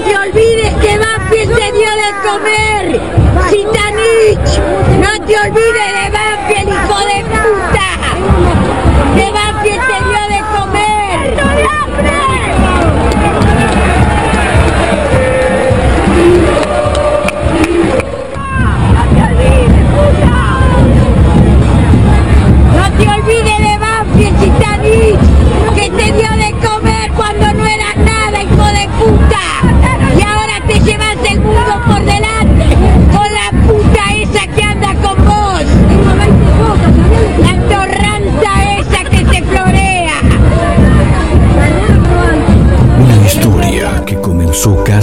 te olvides que Banfield te dio de comer. Citanich, no te olvides de Banfield,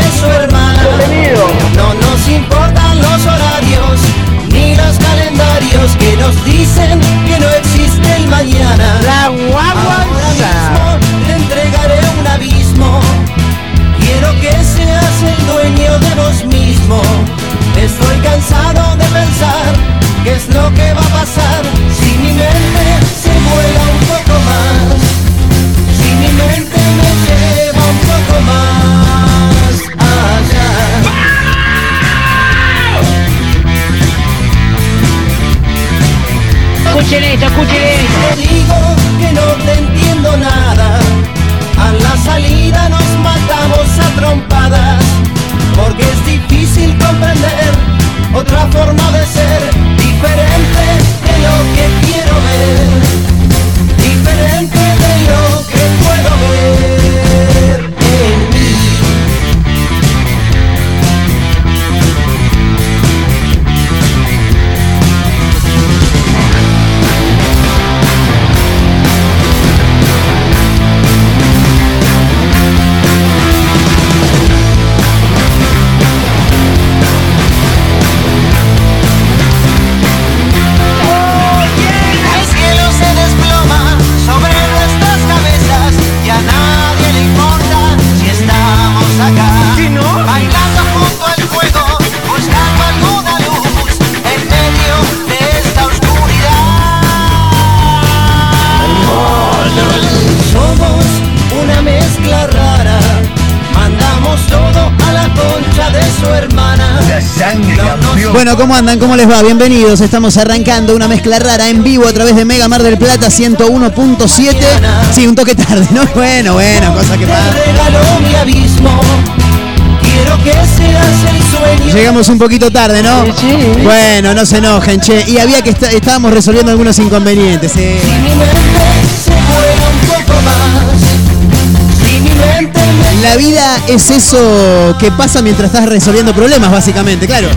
De su hermana. No nos importan los horarios ni los calendarios que nos dicen que no existe el mañana. La Ahora mismo te entregaré un abismo. Quiero que seas el dueño de vos mismo. Estoy cansado de pensar qué es lo que va a pasar si mi mente Escuchen esto, escuchen esto. Te digo que no te entiendo nada. A la salida nos matamos a trompadas. Porque es difícil comprender otra forma de ser. Diferente de lo que quiero ver. Diferente Bueno, ¿cómo andan? ¿Cómo les va? Bienvenidos. Estamos arrancando una mezcla rara en vivo a través de Mega Mar del Plata 101.7. Sí, un toque tarde, ¿no? Bueno, bueno, cosa que pasa. Llegamos un poquito tarde, ¿no? Bueno, no se enojen, che. Y había que esta- estábamos resolviendo algunos inconvenientes. eh. La vida es eso que pasa mientras estás resolviendo problemas, básicamente, claro.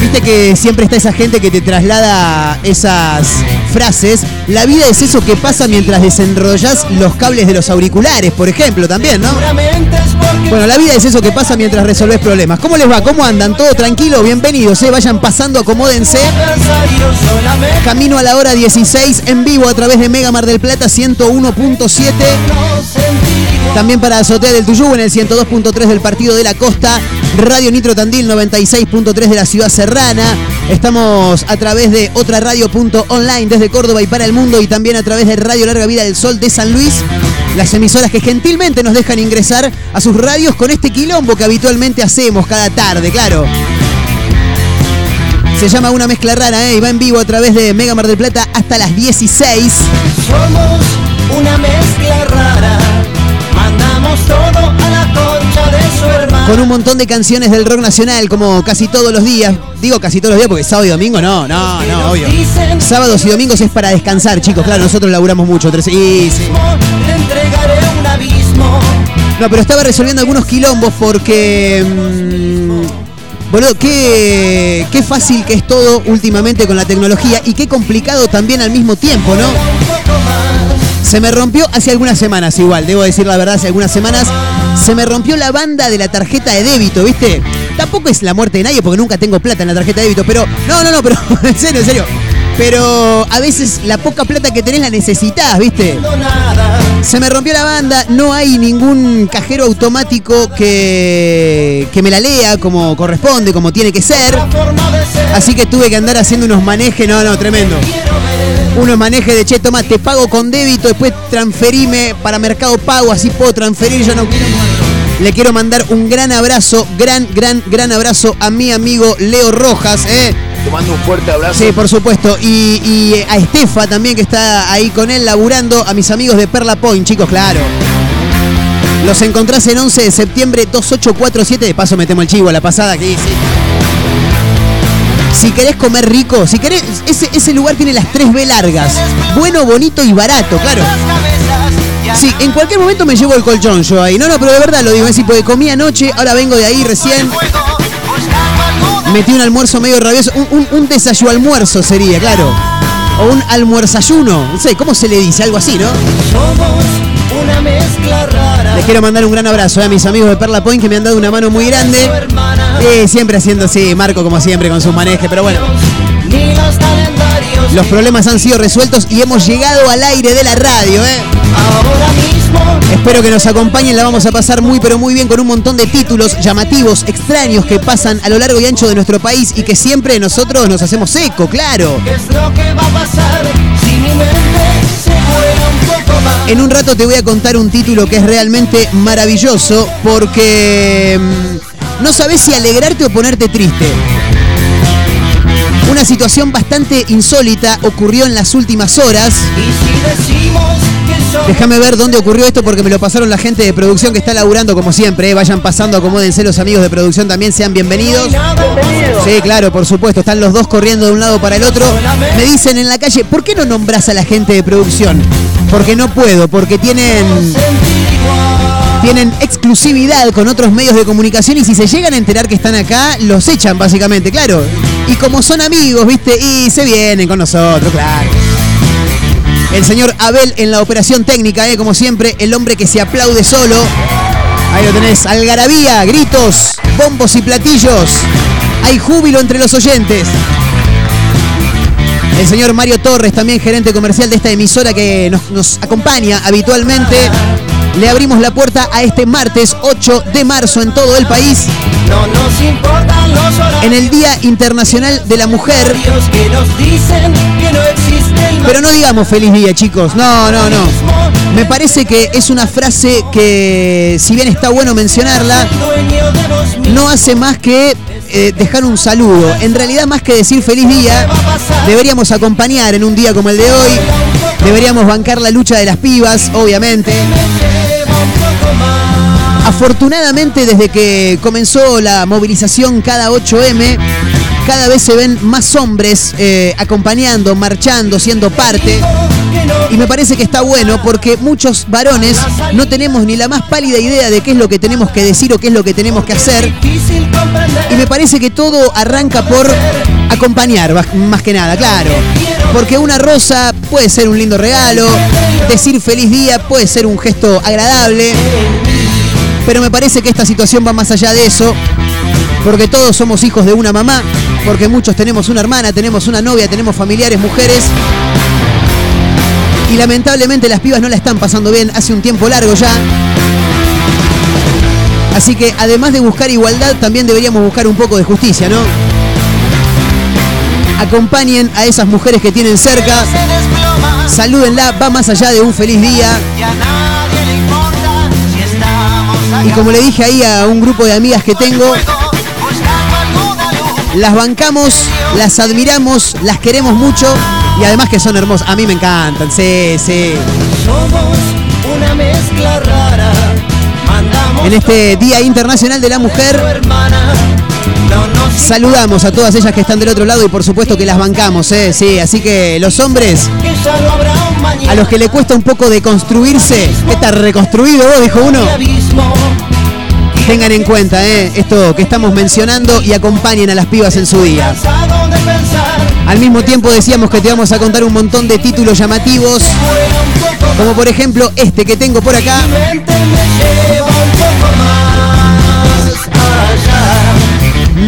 Viste que siempre está esa gente que te traslada esas frases. La vida es eso que pasa mientras desenrollas los cables de los auriculares, por ejemplo, también, ¿no? Bueno, la vida es eso que pasa mientras resolves problemas. ¿Cómo les va? ¿Cómo andan? ¿Todo tranquilo? Bienvenidos, ¿eh? Vayan pasando, acomódense. Camino a la hora 16 en vivo a través de Mega Mar del Plata 101.7. También para Azotea del Tuyú en el 102.3 del Partido de la Costa, Radio Nitro Tandil 96.3 de la Ciudad Serrana. Estamos a través de otra radio.online desde Córdoba y para el mundo y también a través de Radio Larga Vida del Sol de San Luis. Las emisoras que gentilmente nos dejan ingresar a sus radios con este quilombo que habitualmente hacemos cada tarde, claro. Se llama Una Mezcla Rara, ¿eh? Y va en vivo a través de Mega Mar del Plata hasta las 16. Somos una mezcla rara. Mandamos todo a la concha de su hermana. con un montón de canciones del rock nacional, como casi todos los días. Digo casi todos los días porque sábado y domingo no, no, no, obvio. Sábados y domingos es para descansar, chicos. Claro, nosotros laburamos mucho. tres- y sí. le entregaré un abismo. No, pero estaba resolviendo algunos quilombos porque mm, Boludo, qué, qué fácil que es todo últimamente con la tecnología y qué complicado también al mismo tiempo, ¿no? Se me rompió hace algunas semanas igual, debo decir la verdad, hace algunas semanas se me rompió la banda de la tarjeta de débito, ¿viste? Tampoco es la muerte de nadie porque nunca tengo plata en la tarjeta de débito, pero no, no, no, pero en serio, en serio. Pero a veces la poca plata que tenés la necesitas, ¿viste? Se me rompió la banda, no hay ningún cajero automático que, que me la lea como corresponde, como tiene que ser. Así que tuve que andar haciendo unos manejes, no, no, tremendo. Unos manejes de che, toma, te pago con débito, después transferime para Mercado Pago, así puedo transferir, yo no quiero. Le quiero mandar un gran abrazo, gran, gran, gran abrazo a mi amigo Leo Rojas, ¿eh? Te mando un fuerte abrazo. Sí, por supuesto. Y, y a Estefa también, que está ahí con él laburando. A mis amigos de Perla Point, chicos, claro. Los encontrás en 11 de septiembre 2847. De paso metemos el chivo a la pasada aquí, sí. Si querés comer rico, si querés, ese, lugar tiene las 3B largas. Bueno, bonito y barato, claro. Sí, en cualquier momento me llevo el colchón yo ahí. No, no, pero de verdad lo digo así, porque comí anoche, ahora vengo de ahí recién. Metí un almuerzo medio rabioso, un, un, un desayuno almuerzo sería, claro. O un almuerzayuno, no sé, ¿cómo se le dice? Algo así, ¿no? Somos una mezcla rara. Les quiero mandar un gran abrazo eh, a mis amigos de Perla Point que me han dado una mano muy grande. Eh, siempre haciendo así, Marco como siempre con su maneje, pero bueno. Los problemas han sido resueltos y hemos llegado al aire de la radio, ¿eh? Ahora. Espero que nos acompañen, la vamos a pasar muy pero muy bien con un montón de títulos llamativos, extraños que pasan a lo largo y ancho de nuestro país y que siempre nosotros nos hacemos eco, claro. En un rato te voy a contar un título que es realmente maravilloso porque mm, no sabes si alegrarte o ponerte triste. Una situación bastante insólita ocurrió en las últimas horas. Déjame ver dónde ocurrió esto porque me lo pasaron la gente de producción que está laburando como siempre. ¿eh? Vayan pasando, acomódense los amigos de producción también, sean bienvenidos. Sí, claro, por supuesto. Están los dos corriendo de un lado para el otro. Me dicen en la calle, ¿por qué no nombras a la gente de producción? Porque no puedo, porque tienen, tienen exclusividad con otros medios de comunicación y si se llegan a enterar que están acá, los echan básicamente, claro. Y como son amigos, ¿viste? Y se vienen con nosotros, claro. El señor Abel en la operación técnica, ¿eh? como siempre, el hombre que se aplaude solo. Ahí lo tenés, algarabía, gritos, bombos y platillos. Hay júbilo entre los oyentes. El señor Mario Torres, también gerente comercial de esta emisora que nos, nos acompaña habitualmente. Le abrimos la puerta a este martes 8 de marzo en todo el país, No nos importan los horarios en el Día Internacional de la Mujer. que nos dicen que no existe el Pero no digamos feliz día, chicos. No, no, no. Me parece que es una frase que, si bien está bueno mencionarla, no hace más que eh, dejar un saludo. En realidad, más que decir feliz día, deberíamos acompañar en un día como el de hoy. Deberíamos bancar la lucha de las pibas, obviamente. Afortunadamente, desde que comenzó la movilización cada 8M, cada vez se ven más hombres eh, acompañando, marchando, siendo parte. Y me parece que está bueno porque muchos varones no tenemos ni la más pálida idea de qué es lo que tenemos que decir o qué es lo que tenemos que hacer. Y me parece que todo arranca por acompañar, más que nada, claro. Porque una rosa puede ser un lindo regalo, decir feliz día puede ser un gesto agradable, pero me parece que esta situación va más allá de eso, porque todos somos hijos de una mamá, porque muchos tenemos una hermana, tenemos una novia, tenemos familiares, mujeres. Y lamentablemente las pibas no la están pasando bien hace un tiempo largo ya. Así que además de buscar igualdad, también deberíamos buscar un poco de justicia, ¿no? Acompañen a esas mujeres que tienen cerca, salúdenla, va más allá de un feliz día. Y como le dije ahí a un grupo de amigas que tengo, las bancamos, las admiramos, las queremos mucho y además que son hermosas. A mí me encantan, sí, sí. Somos una mezcla rara. En este Día Internacional de la Mujer, saludamos a todas ellas que están del otro lado y por supuesto que las bancamos, ¿eh? Sí, así que los hombres, que a los que le cuesta un poco de construirse, ¿qué está reconstruido vos? Dijo uno. Tengan en cuenta eh, esto que estamos mencionando y acompañen a las pibas en su día. Al mismo tiempo decíamos que te vamos a contar un montón de títulos llamativos, como por ejemplo este que tengo por acá.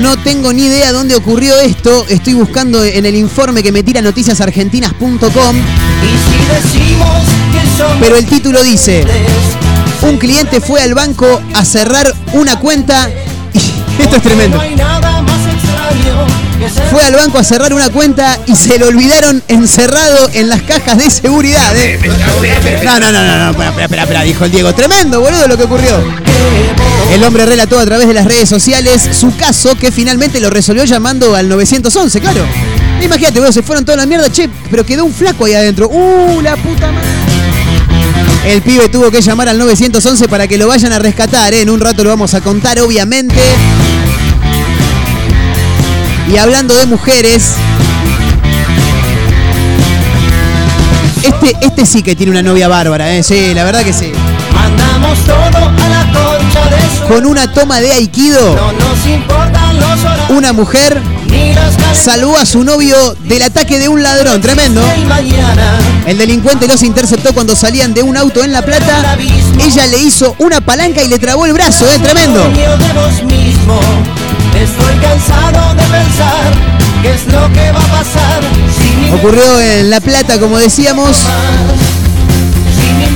No tengo ni idea dónde ocurrió esto. Estoy buscando en el informe que me tira noticiasargentinas.com, pero el título dice, un cliente fue al banco a cerrar una cuenta y esto es tremendo. Fue al banco a cerrar una cuenta y se lo olvidaron encerrado en las cajas de seguridad. ¿eh? No, no, no, no, no, espera, espera, espera, dijo el Diego. Tremendo, boludo, lo que ocurrió. El hombre relató a través de las redes sociales su caso que finalmente lo resolvió llamando al 911, claro. Imagínate, boludo, se fueron toda la mierda, che, pero quedó un flaco ahí adentro. ¡Uh, la puta madre! El pibe tuvo que llamar al 911 para que lo vayan a rescatar, ¿eh? En un rato lo vamos a contar, obviamente. Y hablando de mujeres, este, este sí que tiene una novia bárbara, ¿eh? Sí, la verdad que sí. Mandamos todo a la concha de su Con una toma de Aikido, No nos importan los horarios una mujer ni salvó a su novio del ataque de un ladrón, tremendo. El delincuente los interceptó cuando salían de un auto en La Plata. Ella le hizo una palanca y le trabó el brazo, ¿eh? Tremendo. Lo Ocurrió en La Plata, como decíamos.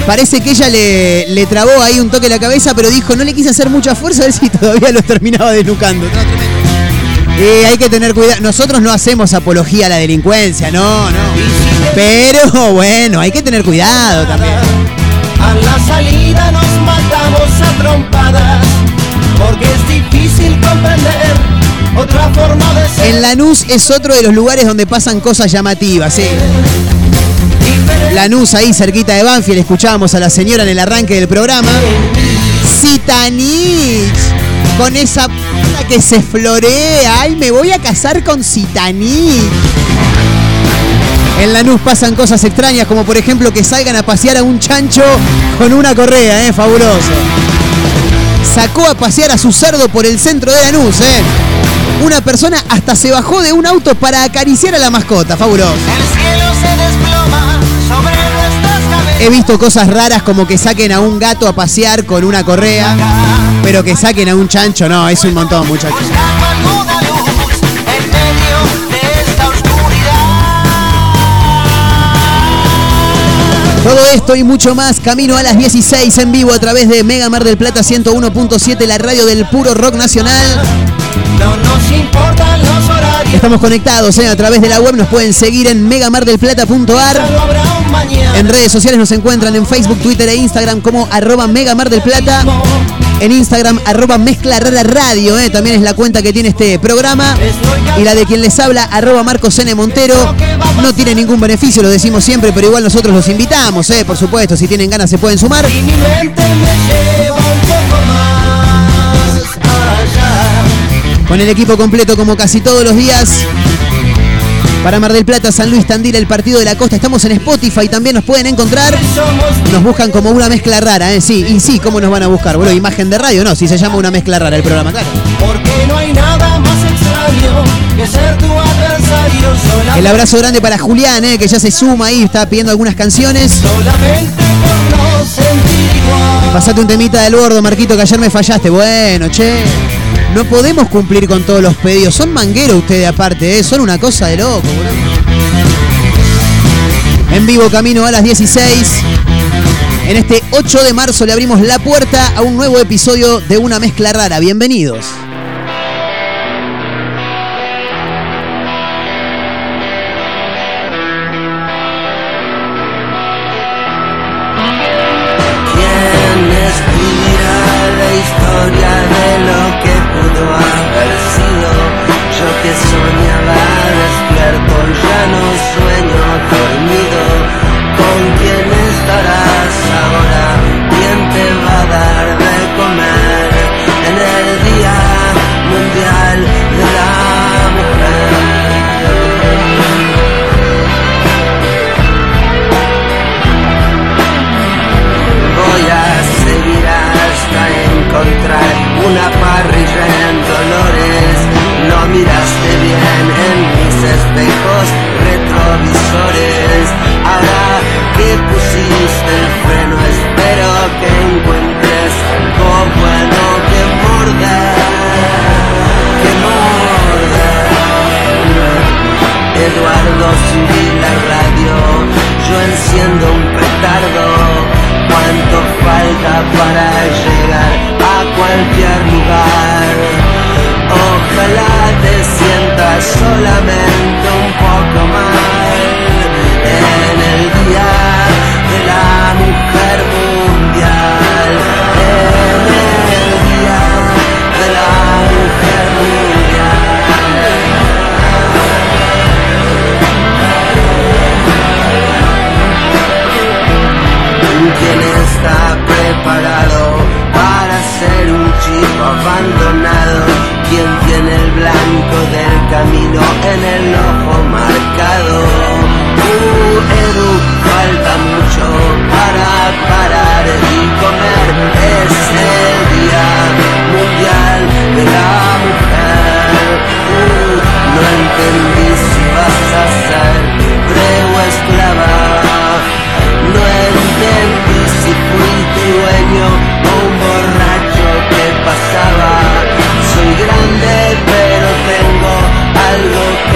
Parece que ella le, le trabó ahí un toque en la cabeza, pero dijo, no le quise hacer mucha fuerza a ver si todavía los terminaba desnucando. Tremendo. Eh, hay que tener cuidado. Nosotros no hacemos apología a la delincuencia, no, no. Pero bueno, hay que tener cuidado también. A la salida nos matamos a trompadas porque es difícil comprender otra forma de ser En Lanús es otro de los lugares donde pasan cosas llamativas, sí. Lanús, ahí cerquita de Banfield, escuchábamos a la señora en el arranque del programa. Citanich, con esa puta que se florea. Ay, me voy a casar con Citanich. En Lanús pasan cosas extrañas, como por ejemplo que salgan a pasear a un chancho con una correa, ¿eh? Fabuloso. Sacó a pasear a su cerdo por el centro de Lanús, ¿eh? Una persona hasta se bajó de un auto para acariciar a la mascota, fabuloso. El cielo se He visto cosas raras como que saquen a un gato a pasear con una correa, pero que saquen a un chancho, no, es un montón, muchachos. Todo esto y mucho más, camino a las 16 en vivo a través de Mega Mar del Plata 101.7, la radio del puro rock nacional. No nos importan los horarios. Estamos conectados ¿eh? a través de la web, nos pueden seguir en megamardelplata.ar. En redes sociales nos encuentran en Facebook, Twitter e Instagram como arroba Mega Mar del Plata. En Instagram, arroba Mezcla Rara Radio, ¿eh? también es la cuenta que tiene este programa. Y la de quien les habla, arroba Marcos N. Montero. No tiene ningún beneficio, lo decimos siempre, pero igual nosotros los invitamos, ¿eh? por supuesto, si tienen ganas se pueden sumar. Con el equipo completo como casi todos los días. Para Mar del Plata, San Luis Tandil, el partido de la costa. Estamos en Spotify, también nos pueden encontrar. Nos buscan como una mezcla rara, ¿eh? Sí, y sí, ¿cómo nos van a buscar? Boludo, imagen de radio, no, si se llama una mezcla rara el programa, claro. porque no hay nada más extraño que ser tu adversario solamente, El abrazo grande para Julián, ¿eh? que ya se suma ahí, está pidiendo algunas canciones. solamente por no sentir igual. Pasate un temita del bordo, Marquito, que ayer me fallaste. Bueno, che. No podemos cumplir con todos los pedidos. Son mangueros ustedes aparte, ¿eh? Son una cosa de loco. En vivo, camino a las 16. En este 8 de marzo le abrimos la puerta a un nuevo episodio de Una Mezcla Rara. Bienvenidos. espejos retrovisores. Ahora que pusiste el freno, espero que encuentres algo bueno que morda. Que morda. Eduardo subí la radio, yo enciendo un petardo. ¿Cuánto falta para llegar a cualquier lugar? Ojalá solamente un poco mal en el día de la mujer mundial. En el día de la mujer mundial. ¿Quién está preparado para ser un chico abandonado? ¿Quién tiene del camino en el ojo marcado? Uh, Edu, falta mucho para parar y comer. Es el Día Mundial de la Mujer. Uh, no entendí si vas a ser algo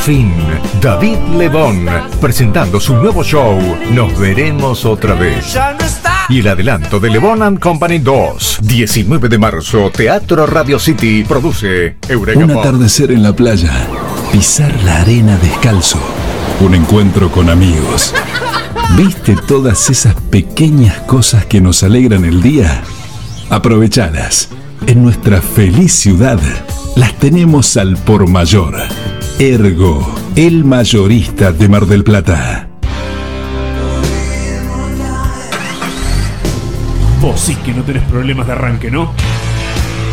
Fin, David Lebón, presentando su nuevo show, Nos veremos otra vez. Y el adelanto de Lebón and Company 2, 19 de marzo, Teatro Radio City, produce Eureka Un atardecer en la playa, pisar la arena descalzo, un encuentro con amigos. ¿Viste todas esas pequeñas cosas que nos alegran el día? Aprovechadas. En nuestra feliz ciudad las tenemos al por mayor. Ergo, el mayorista de Mar del Plata. Vos sí que no tenés problemas de arranque, ¿no?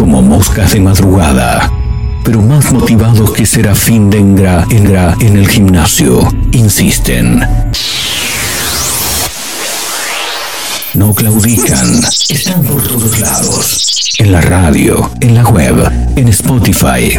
Como moscas de madrugada, pero más motivados que Serafín Dengra Engra en el gimnasio, insisten. No claudican, están por todos lados, en la radio, en la web, en Spotify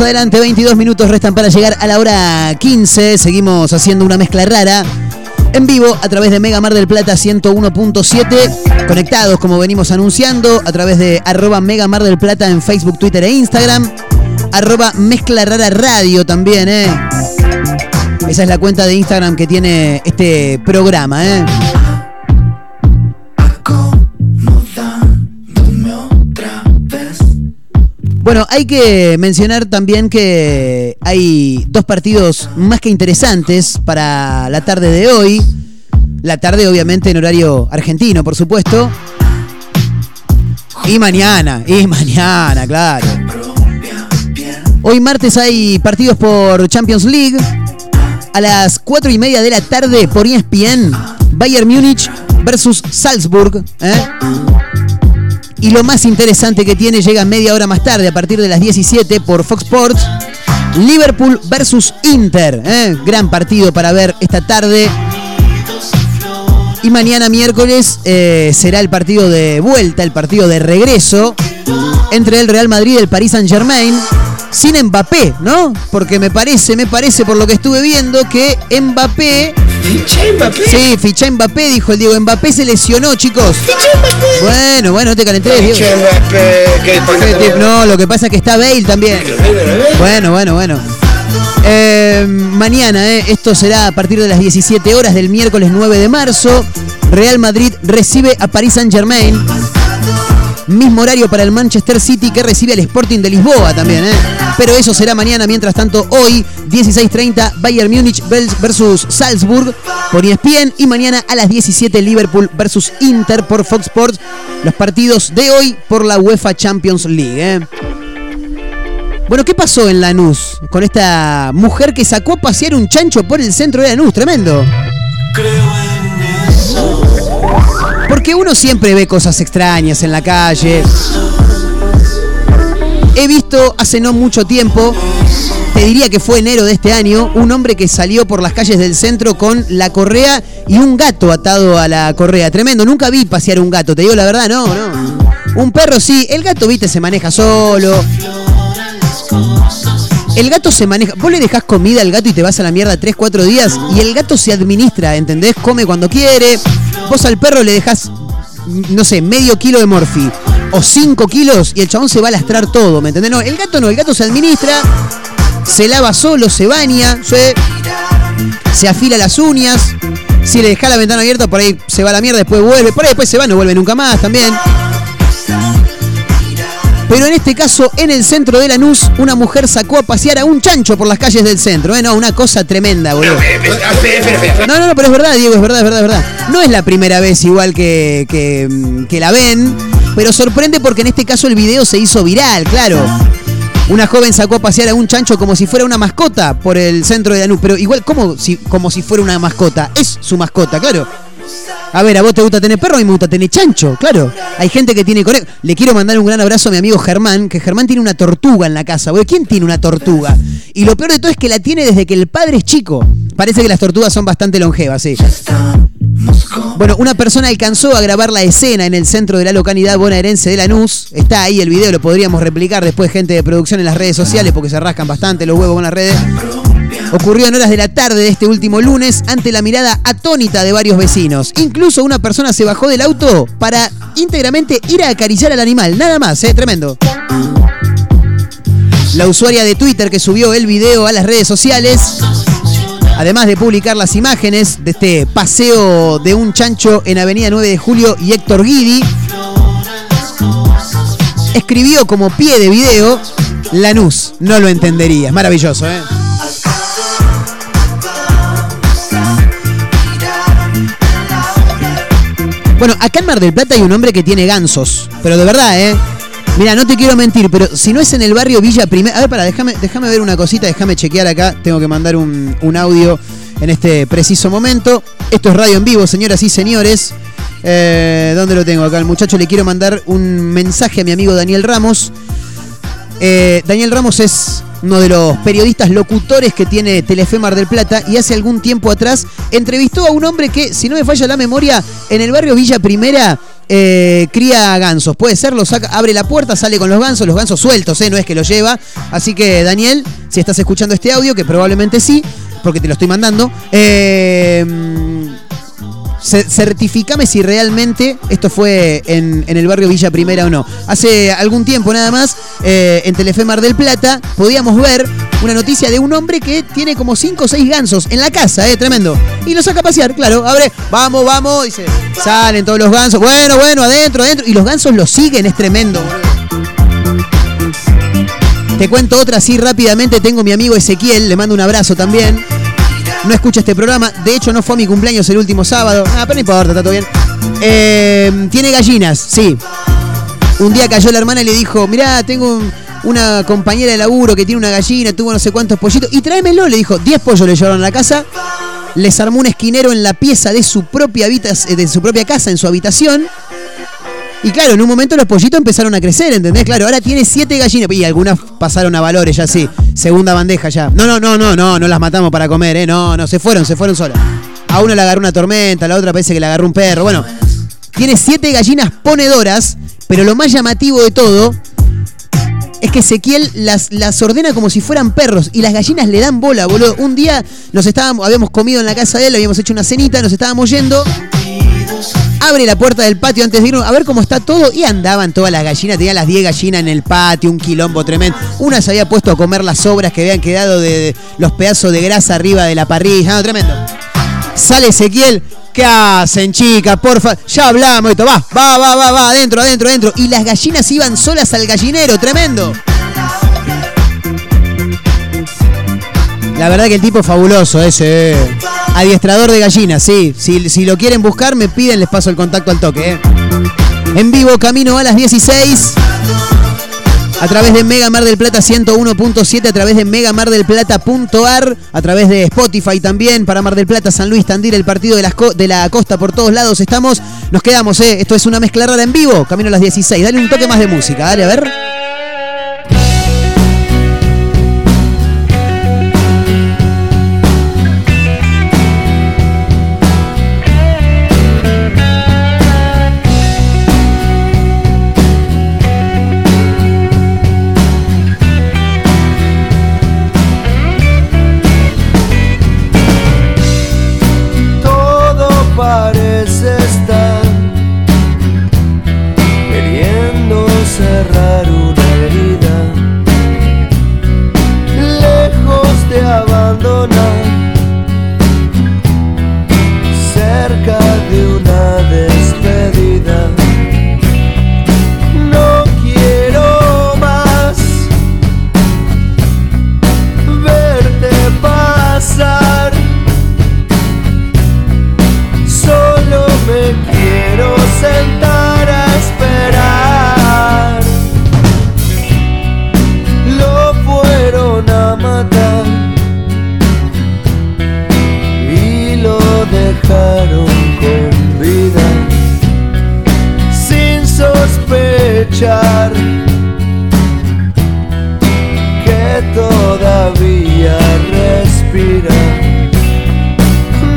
Adelante, 22 minutos restan para llegar a la hora 15. Seguimos haciendo una mezcla rara. En vivo a través de Mega Mar del Plata 101.7. Conectados, como venimos anunciando, a través de arroba Mega Mar del Plata en Facebook, Twitter e Instagram. Arroba Mezcla Rara Radio también, ¿eh? Esa es la cuenta de Instagram que tiene este programa, ¿eh? Bueno, hay que mencionar también que hay dos partidos más que interesantes para la tarde de hoy. La tarde, obviamente, en horario argentino, por supuesto. Y mañana, y mañana, claro. Hoy martes hay partidos por Champions League. A las 4 y media de la tarde por ESPN, Bayern Múnich versus Salzburg. ¿eh? Y lo más interesante que tiene llega media hora más tarde, a partir de las 17 por Fox Sports. Liverpool versus Inter. ¿eh? Gran partido para ver esta tarde. Y mañana miércoles eh, será el partido de vuelta, el partido de regreso entre el Real Madrid y el Paris Saint Germain. Sin Mbappé, ¿no? Porque me parece, me parece por lo que estuve viendo que Mbappé. ¿Fiché Mbappé? Sí, fiché Mbappé, dijo el Diego. Mbappé se lesionó, chicos. Bueno, bueno, no te calentés, Diego. Fiché Mbappé, ¿qué. No, lo que pasa es que está Bale también. Bueno, bueno, bueno. Eh, mañana, eh, esto será a partir de las 17 horas del miércoles 9 de marzo. Real Madrid recibe a Paris Saint Germain. Mismo horario para el Manchester City que recibe al Sporting de Lisboa también, ¿eh? Pero eso será mañana. Mientras tanto, hoy, 16.30, Bayern Múnich versus Salzburg por ESPN. Y mañana a las 17, Liverpool versus Inter por Fox Sports. Los partidos de hoy por la UEFA Champions League, ¿eh? Bueno, ¿qué pasó en Lanús con esta mujer que sacó a pasear un chancho por el centro de Lanús? Tremendo. Porque uno siempre ve cosas extrañas en la calle. He visto hace no mucho tiempo, te diría que fue enero de este año, un hombre que salió por las calles del centro con la correa y un gato atado a la correa. Tremendo, nunca vi pasear un gato, te digo la verdad, no, no. Un perro sí, el gato, viste, se maneja solo. El gato se maneja. Vos le dejás comida al gato y te vas a la mierda 3, 4 días y el gato se administra, ¿entendés? Come cuando quiere. Vos al perro le dejás, no sé, medio kilo de morfi o 5 kilos y el chabón se va a lastrar todo, ¿me entendés? No, el gato no, el gato se administra, se lava solo, se baña, se, se afila las uñas. Si le dejás la ventana abierta, por ahí se va a la mierda, después vuelve, por ahí después se va, no vuelve nunca más también. Pero en este caso, en el centro de Lanús, una mujer sacó a pasear a un chancho por las calles del centro. ¿eh? No, una cosa tremenda, boludo. No, no, no, pero es verdad, Diego, es verdad, es verdad, es verdad. No es la primera vez igual que, que, que la ven, pero sorprende porque en este caso el video se hizo viral, claro. Una joven sacó a pasear a un chancho como si fuera una mascota por el centro de Lanús, pero igual como si, como si fuera una mascota. Es su mascota, claro. A ver, a vos te gusta tener perro, a mí me gusta tener chancho, claro. Hay gente que tiene conejo. Le quiero mandar un gran abrazo a mi amigo Germán, que Germán tiene una tortuga en la casa. ¿Quién tiene una tortuga? Y lo peor de todo es que la tiene desde que el padre es chico. Parece que las tortugas son bastante longevas, sí. Bueno, una persona alcanzó a grabar la escena en el centro de la localidad bonaerense de Lanús. Está ahí el video, lo podríamos replicar después gente de producción en las redes sociales porque se rascan bastante los huevos con las redes. Ocurrió en horas de la tarde de este último lunes ante la mirada atónita de varios vecinos. Incluso una persona se bajó del auto para íntegramente ir a acariciar al animal. Nada más, ¿eh? Tremendo. La usuaria de Twitter que subió el video a las redes sociales, además de publicar las imágenes de este paseo de un chancho en Avenida 9 de Julio y Héctor Guidi, escribió como pie de video Lanús. No lo entenderías. Maravilloso, ¿eh? Bueno, acá en Mar del Plata hay un hombre que tiene gansos, pero de verdad, ¿eh? Mira, no te quiero mentir, pero si no es en el barrio Villa Primera. A ver, para, déjame, ver una cosita, déjame chequear acá. Tengo que mandar un, un audio en este preciso momento. Esto es radio en vivo, señoras y señores. Eh, ¿Dónde lo tengo acá? El muchacho le quiero mandar un mensaje a mi amigo Daniel Ramos. Eh, Daniel Ramos es uno de los periodistas locutores que tiene Telefe Mar del Plata y hace algún tiempo atrás entrevistó a un hombre que, si no me falla la memoria, en el barrio Villa Primera eh, cría gansos. Puede ser, lo saca, abre la puerta, sale con los gansos, los gansos sueltos, ¿eh? no es que los lleva. Así que, Daniel, si estás escuchando este audio, que probablemente sí, porque te lo estoy mandando, eh, certificame si realmente esto fue en, el barrio Villa Primera o no. Hace algún tiempo nada más, eh, en Telefe Mar del Plata, podíamos ver una noticia de un hombre que tiene como 5 o 6 gansos en la casa, eh, tremendo. Y los saca a pasear, claro, abre, vamos, vamos, dice, salen todos los gansos, bueno, bueno, adentro, adentro. Y los gansos los siguen, es tremendo. Te cuento otra así rápidamente. Tengo mi amigo Ezequiel, le mando un abrazo también. No escucha este programa. De hecho, no fue mi cumpleaños el último sábado. Ah, pero no importa, está todo bien. Eh, tiene gallinas, sí. Un día cayó la hermana y le dijo: Mirá, tengo un- una compañera de laburo que tiene una gallina, tuvo no sé cuántos pollitos. Y tráemelo, le dijo. 10 pollos le llevaron a la casa. Les armó un esquinero en la pieza de su propia, de su propia casa, en su habitación. Y claro, en un momento los pollitos empezaron a crecer, ¿entendés? Claro, ahora tiene siete gallinas. Y algunas pasaron a valores ya sí. Segunda bandeja ya. No, no, no, no, no, no las matamos para comer, ¿eh? No, no, se fueron, se fueron solas. A una le agarró una tormenta, a la otra parece que le agarró un perro. Bueno, tiene siete gallinas ponedoras, pero lo más llamativo de todo es que Ezequiel las, las ordena como si fueran perros y las gallinas le dan bola, boludo. Un día nos estábamos, habíamos comido en la casa de él, habíamos hecho una cenita, nos estábamos yendo. Abre la puerta del patio antes de irnos a ver cómo está todo y andaban todas las gallinas, tenía las 10 gallinas en el patio, un quilombo tremendo. Una se había puesto a comer las sobras que habían quedado de, los pedazos de grasa arriba de la parrilla, no, tremendo. Sale Ezequiel, ¿qué hacen chicas? Porfa, ya hablamos esto, va, va, va, va, va, adentro, adentro, adentro. Y las gallinas iban solas al gallinero, tremendo. La verdad que el tipo es fabuloso ese. Adiestrador de gallinas, sí. Si, si lo quieren buscar, me piden, les paso el contacto al toque. eh. En vivo, camino a las 16. A través de Mega Mar del Plata 101.7, a través de megamardelplata.ar, a través de Spotify también, para Mar del Plata, San Luis, Tandil, el partido de, las de la costa, por todos lados estamos. Nos quedamos, ¿eh? Esto es una mezcla rara en vivo, camino a las 16. Dale un toque más de música, dale, a ver.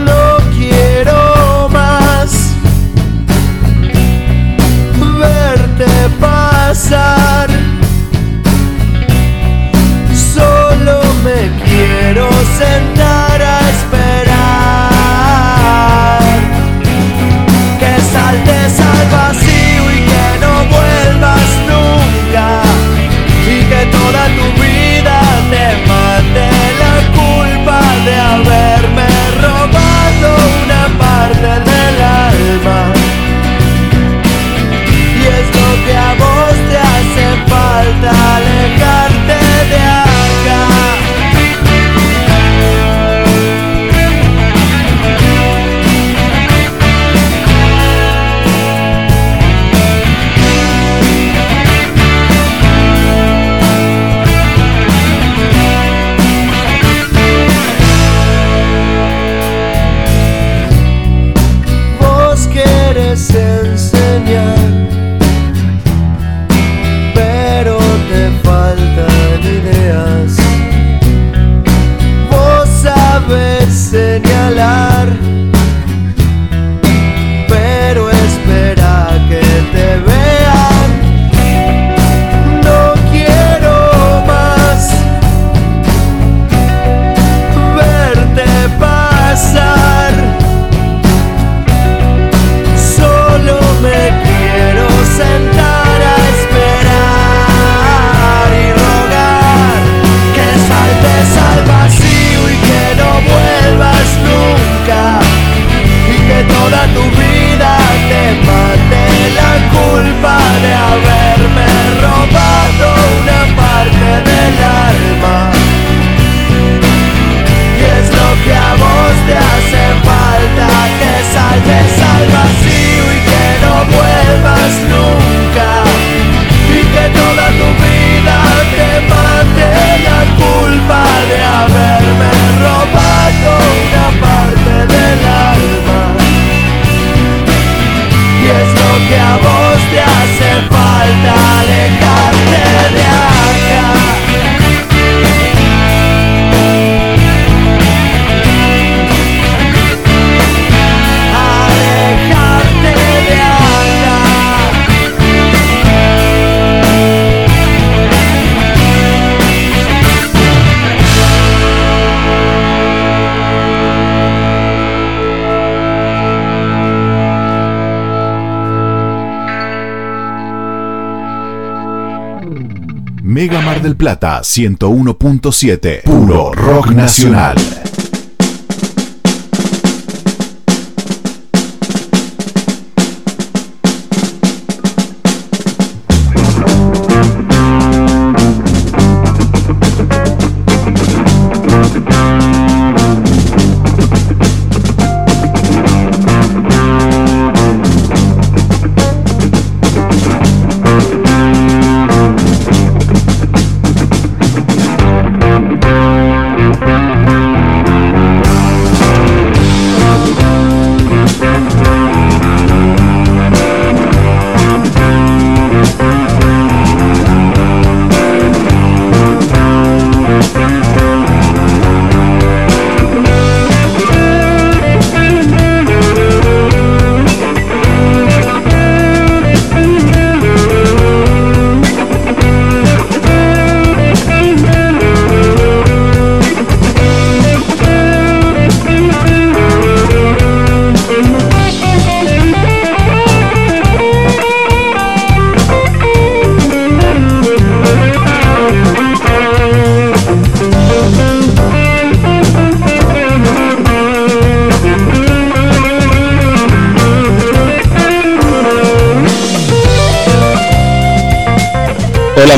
No quiero más verte pasar. Solo me quiero sentar Plata 101.7. Puro rock nacional.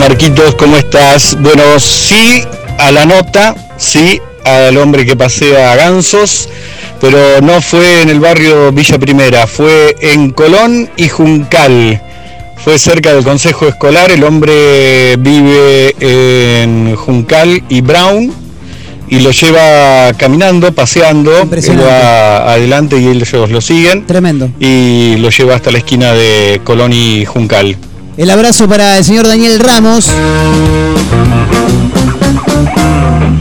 Marquitos, ¿cómo estás? Bueno, sí a la nota, sí al hombre que pasea gansos, pero no fue en el barrio Villa Primera, fue en Colón y Juncal. Fue cerca del consejo escolar, el hombre vive en Juncal y Brown y lo lleva caminando, paseando, él va adelante y ellos lo siguen Tremendo. y lo lleva hasta la esquina de Colón y Juncal. El abrazo para el señor Daniel Ramos,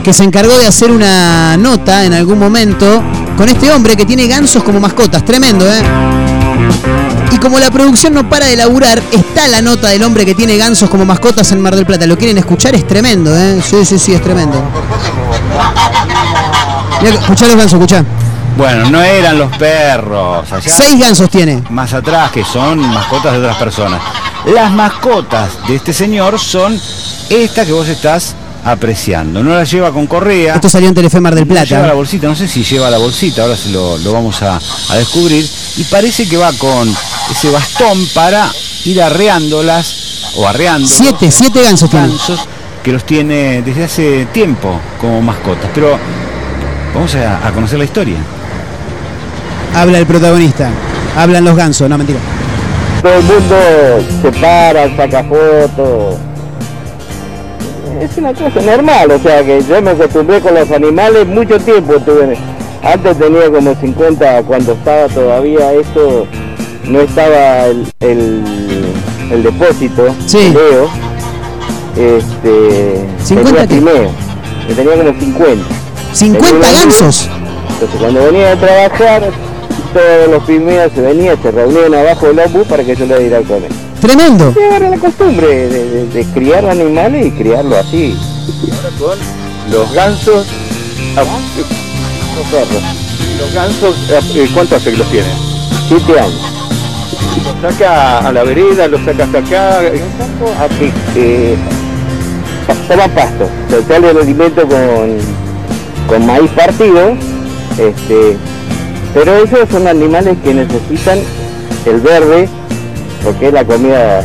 que se encargó de hacer una nota en algún momento con este hombre que tiene gansos como mascotas. Tremendo, ¿eh? Y como la producción no para de laburar, está la nota del hombre que tiene gansos como mascotas en Mar del Plata. ¿Lo quieren escuchar? Es tremendo, ¿eh? Sí, sí, sí, es tremendo. Escuchá los gansos, escuchá. Bueno, no eran los perros. allá Seis gansos tiene. Más atrás, que son mascotas de otras personas. Las mascotas de este señor son estas que vos estás apreciando. No las lleva con correa. Esto salió en Telefe Mar del No lleva la Plata. bolsita, no sé si lleva la bolsita, ahora se lo, lo vamos a, a descubrir. Y parece que va con ese bastón para ir arreándolas o arreando. Siete, siete gansos gansos que los tiene desde hace tiempo como mascotas. Pero vamos a, a conocer la historia. Habla el protagonista. Hablan los gansos, no mentira. Todo el mundo se para, saca fotos. Es una cosa normal, o sea que yo me acostumbré con los animales mucho tiempo. Tuve, antes tenía como 50, cuando estaba todavía esto, no estaba el, el, el depósito, Sí. Este, 50 tenía qué? pimeo, que tenía como 50. ¿50 Tenía un gansos? entonces cuando venía a trabajar, todos los pimeos se venían, se reunían abajo del ómnibus para que yo le diera a comer. Tremendo. Y ahora la costumbre de, de- de criar animales y criarlo así. Y ahora con los gansos, ah, los perros. Los gansos, eh, ¿cuánto hace que los tiene? Siete años. Los saca a la vereda, los saca hasta acá. Aquí, eh, pa- toma pasto. Se sale el alimento con, con maíz partido. Este, pero esos son animales que necesitan el verde porque es la comida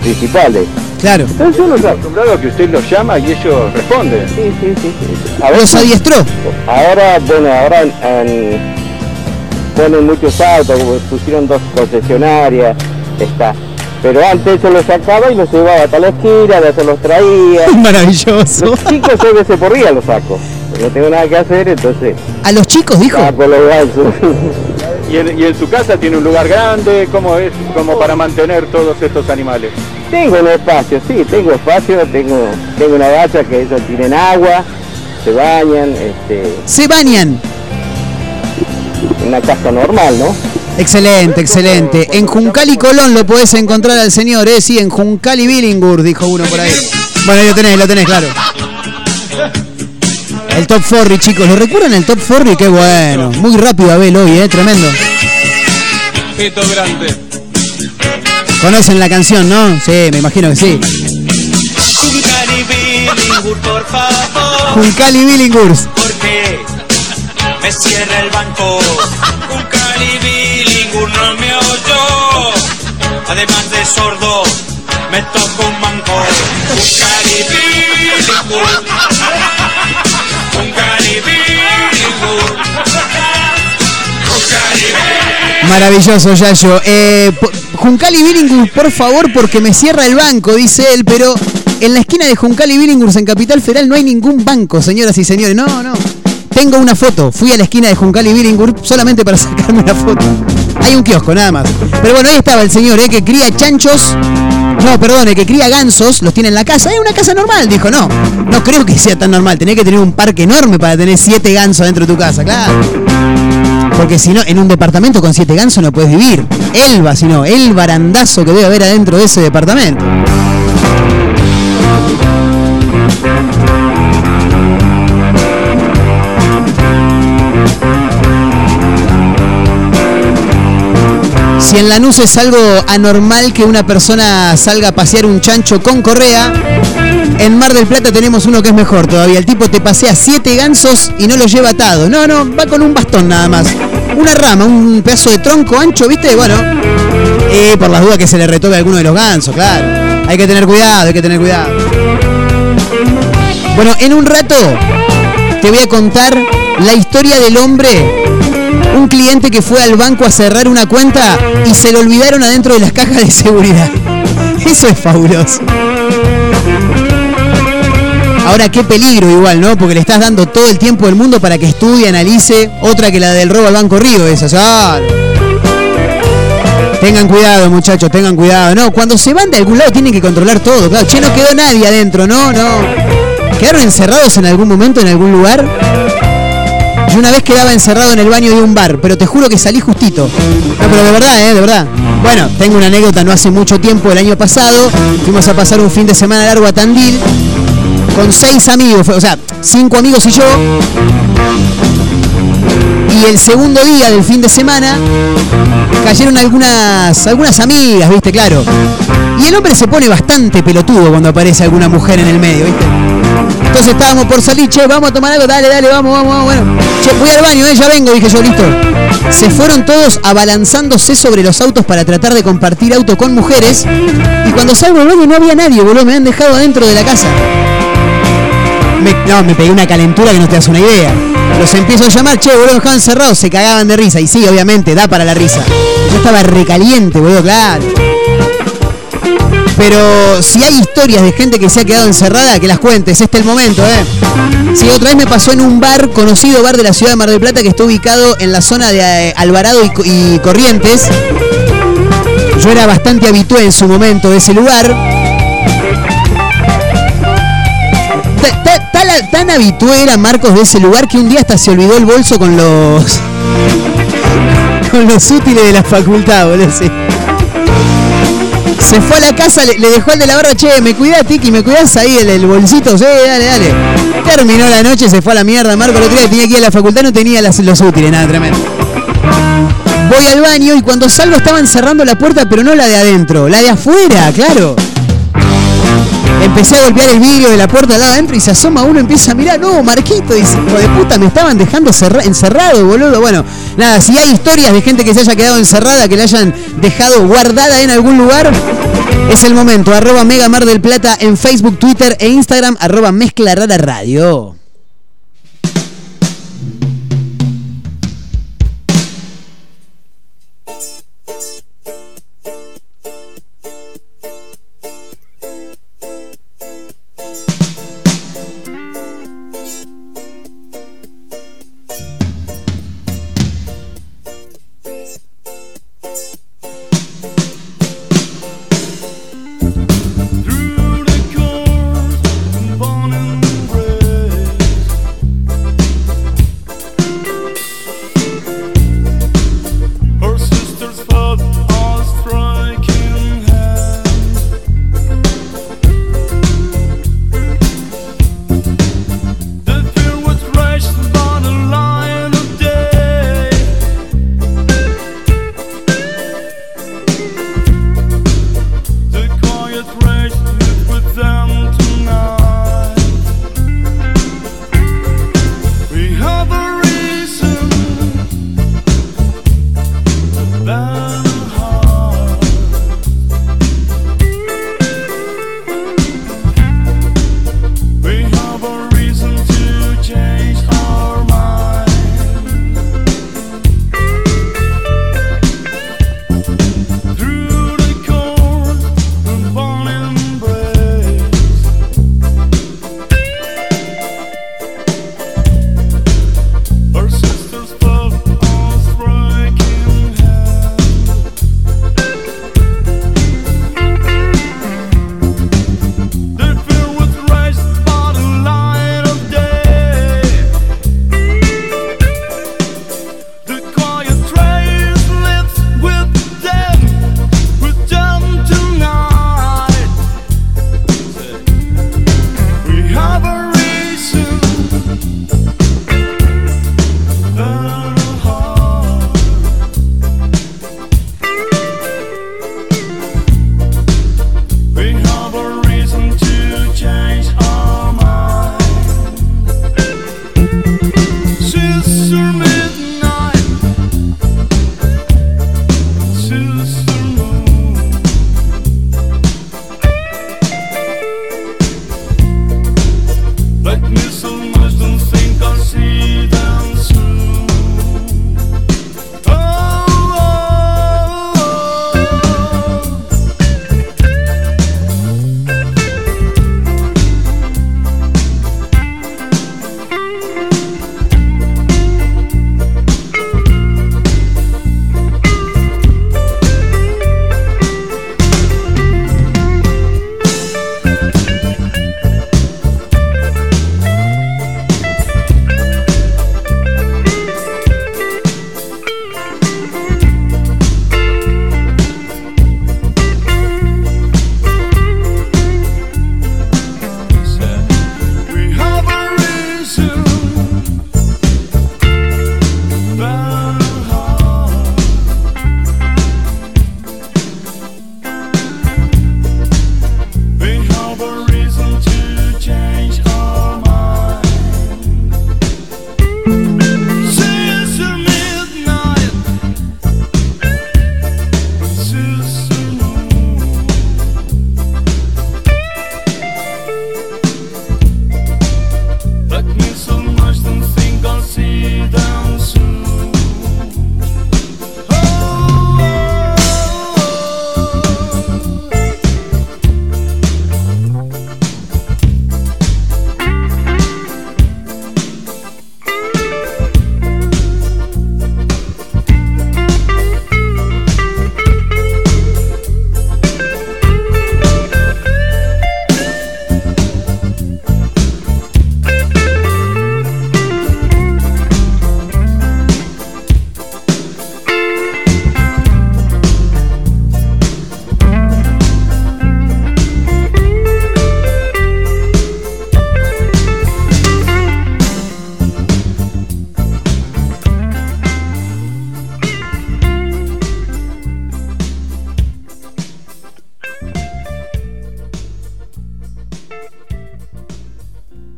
principal. Claro. Entonces uno sabe. acostumbrado a que usted los llama y ellos responden. Sí, sí, sí. sí. A Los adiestró. Ahora, bueno, ahora han- ponen muchos autos, pusieron dos concesionarias, está. Pero antes yo los sacaba y los llevaba hasta la esquina, después los traía. Maravilloso. Los chicos seis veces por día los saco. No tengo nada que hacer, entonces A los chicos dijo. saco los gansos. Y en, y en su casa tiene un lugar grande, ¿cómo es? Como para mantener todos estos animales. tengo un espacio, sí, tengo espacio, tengo, tengo una bacha que ellos tienen agua, se bañan, este, Se bañan. una casa normal, ¿no? Excelente, excelente. En Juncal y Colón lo podés encontrar al señor, ¿eh? Sí, en Juncal y Billingur, dijo uno por ahí. Bueno, ahí lo tenés, lo tenés, claro. El Top Forry, chicos. ¿Lo recuerdan el Top Forry? Qué bueno. Muy rápido Abel hoy, ¿eh? Tremendo. Pito grande. Conocen la canción, ¿no? Sí, me imagino que sí. Juncali Billingur, por favor. Juncali Billingurs. Porque me cierra el banco. Juncali Billingur no me oyó. Además de sordo, me toca un manco. Juncali Billingur. Maravilloso, Yayo. Eh, po- Juncali Billinghurst, por favor, porque me cierra el banco, dice él, pero en la esquina de Juncali Billinghurst en Capital Federal no hay ningún banco, señoras y señores. No, no. Tengo una foto. Fui a la esquina de Juncali Billinghurst solamente para sacarme una foto. Hay un kiosco, nada más. Pero bueno, ahí estaba el señor, ¿eh? que cría chanchos. No, perdón, el que cría gansos, los tiene en la casa. Es una casa normal, dijo. No, no creo que sea tan normal. Tenés que tener un parque enorme para tener siete gansos dentro de tu casa, claro. Porque si no, en un departamento con siete gansos no puedes vivir. Elba, si no, el barandazo que debe haber adentro de ese departamento. Si en Lanús es algo anormal que una persona salga a pasear un chancho con correa, en Mar del Plata tenemos uno que es mejor todavía. El tipo te pasea siete gansos y no los lleva atado. No, no, va con un bastón nada más. Una rama, un pedazo de tronco ancho, ¿viste? Bueno, eh, por las dudas que se le retoque a alguno de los gansos, claro. Hay que tener cuidado, hay que tener cuidado. Bueno, en un rato te voy a contar la historia del hombre un cliente que fue al banco a cerrar una cuenta y se lo olvidaron adentro de las cajas de seguridad. Eso es fabuloso. Ahora qué peligro igual, ¿no? Porque le estás dando todo el tiempo del mundo para que estudie, analice, otra que la del robo al Banco Río, esa. ya. Tengan cuidado, muchachos, tengan cuidado. No, cuando se van de algún lado tienen que controlar todo. Claro, che, no quedó nadie adentro, no, no. ¿Quedaron encerrados en algún momento, en algún lugar? Yo una vez quedaba encerrado en el baño de un bar, pero te juro que salí justito. No, pero de verdad, ¿eh? De verdad. Bueno, tengo una anécdota no hace mucho tiempo, el año pasado. Fuimos a pasar un fin de semana largo a Tandil con seis amigos, o sea, cinco amigos y yo. Y el segundo día del fin de semana cayeron algunas, algunas amigas, ¿viste? Claro. Y el hombre se pone bastante pelotudo cuando aparece alguna mujer en el medio, ¿viste? Entonces estábamos por salir, che, vamos a tomar algo, dale, dale, vamos, vamos, vamos, bueno. Che, voy al baño, eh, ya vengo, dije yo, listo. Se fueron todos abalanzándose sobre los autos para tratar de compartir auto con mujeres. Y cuando salgo del baño no había nadie, boludo, me han dejado adentro de la casa. No, me pegué una calentura que no te das una idea. Los empiezo a llamar, che, boludo, estaban encerrados, se cagaban de risa. Y sí, obviamente, da para la risa. Yo estaba recaliente, boludo, claro. Pero si hay historias de gente que se ha quedado encerrada, que las cuentes, este es el momento, ¿eh? Sí, otra vez me pasó en un bar, conocido bar de la ciudad de Mar del Plata, que está ubicado en la zona de eh, Alvarado y, y Corrientes. Yo era bastante habitué en su momento de ese lugar. Tan habitué era Marcos de ese lugar que un día hasta se olvidó el bolso con los. con los útiles de la facultad, boludo. sí. Se fue a la casa, le, dejó al de la barra, che, me cuidás, Tiki, me cuidás ahí el, el bolsito, sí, dale, dale. Terminó la noche, se fue a la mierda, Marco, el otro tenía que ir a la facultad, no tenía los útiles, nada, tremendo. Voy al baño y cuando salgo estaban cerrando la puerta, pero no la de adentro, la de afuera, claro. Empecé a golpear el vidrio de la puerta al lado adentro y se asoma uno y empieza a mirar, no, Marquito, dice, hijo de puta, me estaban dejando cerra- encerrado, boludo. Bueno, nada, si hay historias de gente que se haya quedado encerrada, que la hayan dejado guardada en algún lugar, es el momento. Arroba Mega Mar del Plata en Facebook, Twitter e Instagram, arroba Mezcla Rara Radio.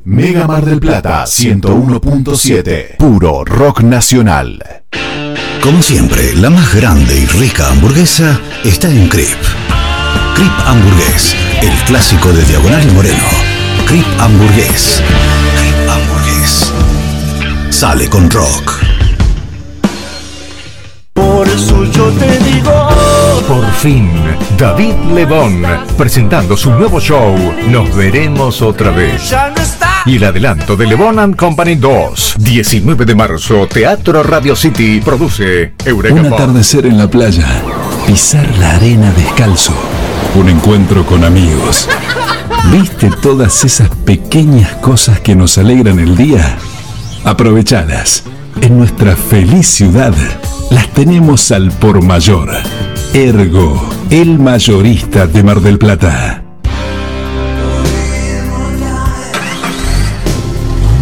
Mega Mar del Plata 101.7, puro rock nacional. Como siempre, la más grande y rica hamburguesa está en Crip. Crip Hamburgués, el clásico de Diagonal y Moreno. Crip Hamburgués. Crip Hamburgués. Sale con rock. Por eso yo te digo. Por fin, David Lebón, presentando su nuevo show, Nos veremos otra vez. Ya no está. Y el adelanto de Lebon and Company 2, 19 de marzo, Teatro Radio City, produce Eureka Un atardecer en la playa, pisar la arena descalzo, un encuentro con amigos. ¿Viste todas esas pequeñas cosas que nos alegran el día? Aprovechadas. En nuestra feliz ciudad las tenemos al por mayor. Ergo, el mayorista de Mar del Plata.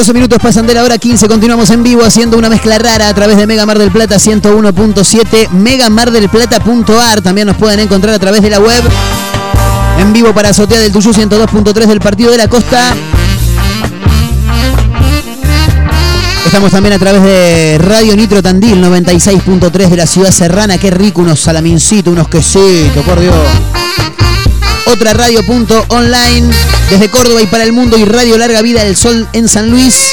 12 minutos pasan de la hora 15. Continuamos en vivo haciendo una mezcla rara a través de Mega Mar del Plata 101.7, megamardelplata.ar. También nos pueden encontrar a través de la web. En vivo para Azotea del Tuyú 102.3 del Partido de la Costa. Estamos también a través de Radio Nitro Tandil 96.3 de la ciudad serrana. Qué rico, unos salamincitos, unos quesitos, por Dios. Otra radio.online desde Córdoba y para el mundo y Radio Larga Vida del Sol en San Luis.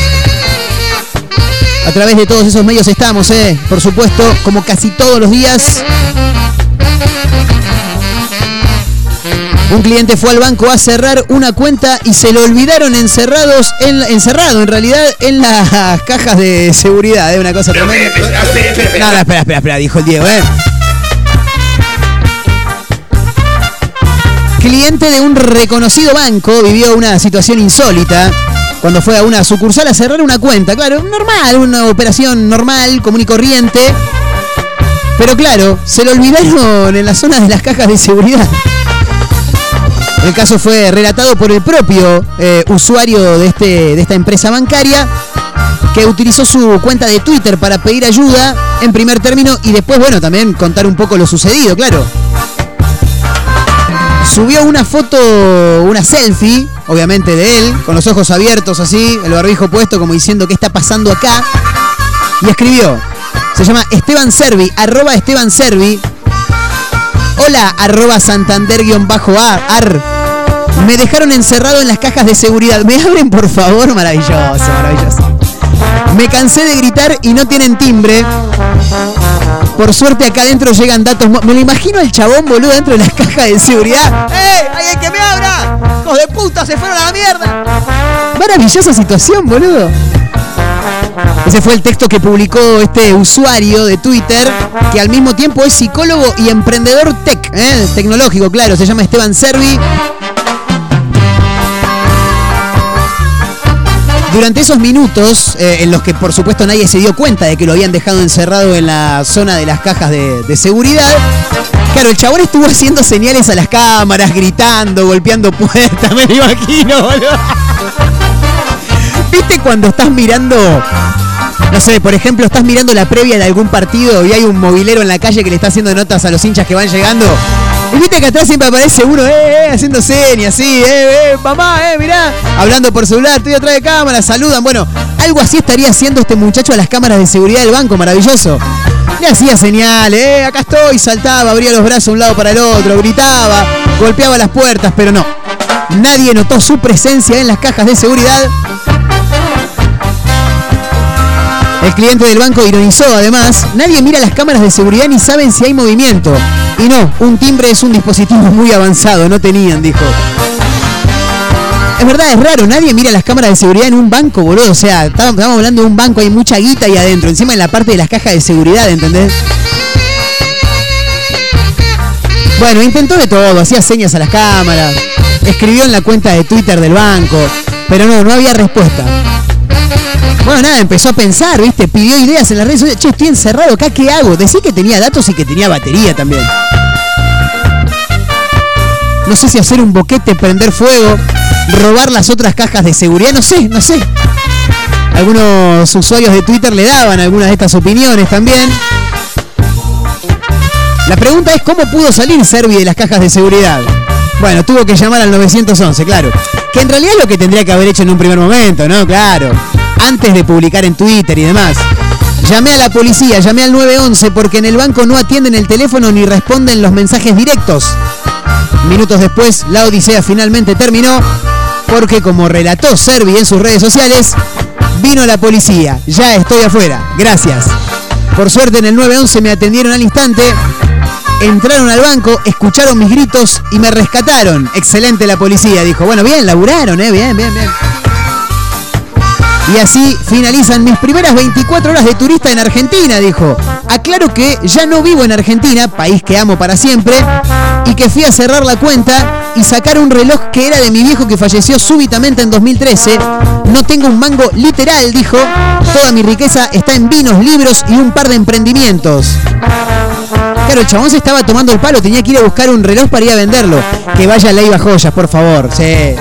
A través de todos esos medios estamos, eh, por supuesto, como casi todos los días. Un cliente fue al banco a cerrar una cuenta y se lo olvidaron encerrados en, encerrado en realidad en las cajas de seguridad. Es una cosa tremenda. No, espera, espera, espera, dijo el Diego, ¿eh? Cliente de un reconocido banco vivió una situación insólita cuando fue a una sucursal a cerrar una cuenta. Claro, normal, una operación normal, común y corriente. Pero claro, se lo olvidaron en la zona de las cajas de seguridad. El caso fue relatado por el propio eh, usuario de, este, de esta empresa bancaria que utilizó su cuenta de Twitter para pedir ayuda en primer término y después, bueno, también contar un poco lo sucedido, claro. Subió una foto, una selfie, obviamente de él, con los ojos abiertos así, el barbijo puesto como diciendo qué está pasando acá. Y escribió, se llama Esteban Servi, arroba Esteban Servi. Hola, arroba Santander-A, ar. Me dejaron encerrado en las cajas de seguridad. ¿Me abren, por favor? Maravilloso, maravilloso. Me cansé de gritar y no tienen timbre. Por suerte acá adentro llegan datos. Me lo imagino al chabón, boludo, dentro de las cajas de seguridad. ¡Ey! ¡Alguien que me abra! ¡Hijos de puta! ¡Se fueron a la mierda! Maravillosa situación, boludo. Ese fue el texto que publicó este usuario de Twitter, que al mismo tiempo es psicólogo y emprendedor tech, ¿eh? tecnológico, claro. Se llama Esteban Servi. Durante esos minutos, eh, en los que por supuesto nadie se dio cuenta de que lo habían dejado encerrado en la zona de las cajas de, seguridad, claro, el chabón estuvo haciendo señales a las cámaras, gritando, golpeando puertas, me lo imagino, boludo. ¿Viste cuando estás mirando, no sé, por ejemplo, estás mirando la previa de algún partido y hay un movilero en la calle que le está haciendo notas a los hinchas que van llegando? Y viste que atrás siempre aparece uno, eh, eh, haciendo señas, sí, eh, eh, mamá, eh, mirá, hablando por celular, estoy atrás de cámara, saludan. Bueno, algo así estaría haciendo este muchacho a las cámaras de seguridad del banco, maravilloso. Le hacía señales, eh, acá estoy, saltaba, abría los brazos un lado para el otro, gritaba, golpeaba las puertas, pero no. Nadie notó su presencia en las cajas de seguridad. El cliente del banco ironizó además, nadie mira las cámaras de seguridad ni saben si hay movimiento. Y no, un timbre es un dispositivo muy avanzado, no tenían, dijo. Es verdad, es raro, nadie mira las cámaras de seguridad en un banco, boludo. O sea, estamos hablando de un banco, hay mucha guita ahí adentro, encima en la parte de las cajas de seguridad, ¿entendés? Bueno, intentó de todo, hacía señas a las cámaras, escribió en la cuenta de Twitter del banco, pero no, no había respuesta. Bueno, nada, empezó a pensar, ¿viste? Pidió ideas en las redes sociales. Che, estoy encerrado acá, ¿qué hago? Decí que tenía datos y que tenía batería también. No sé si hacer un boquete, prender fuego, robar las otras cajas de seguridad, no sé, no sé. Algunos usuarios de Twitter le daban algunas de estas opiniones también. La pregunta es cómo pudo salir Servi de las cajas de seguridad. Bueno, tuvo que llamar al 911, claro. Que en realidad es lo que tendría que haber hecho en un primer momento, ¿no? Claro. Antes de publicar en Twitter y demás. Llamé a la policía, llamé al 911 porque en el banco no atienden el teléfono ni responden los mensajes directos. Minutos después, la odisea finalmente terminó porque como relató Servi en sus redes sociales, vino la policía. Ya estoy afuera. Gracias. Por suerte en el 911 me atendieron al instante. Entraron al banco, escucharon mis gritos y me rescataron. Excelente la policía, dijo. Bueno, bien, laburaron, eh, bien, bien, bien. Y así finalizan mis primeras 24 horas de turista en Argentina, dijo. Aclaro que ya no vivo en Argentina, país que amo para siempre, y que fui a cerrar la cuenta y sacar un reloj que era de mi viejo que falleció súbitamente en 2013. No tengo un mango literal, dijo. Toda mi riqueza está en vinos, libros y un par de emprendimientos. Claro, el chabón se estaba tomando el palo, tenía que ir a buscar un reloj para ir a venderlo. Que vaya Leiva Joyas, por favor. Sí.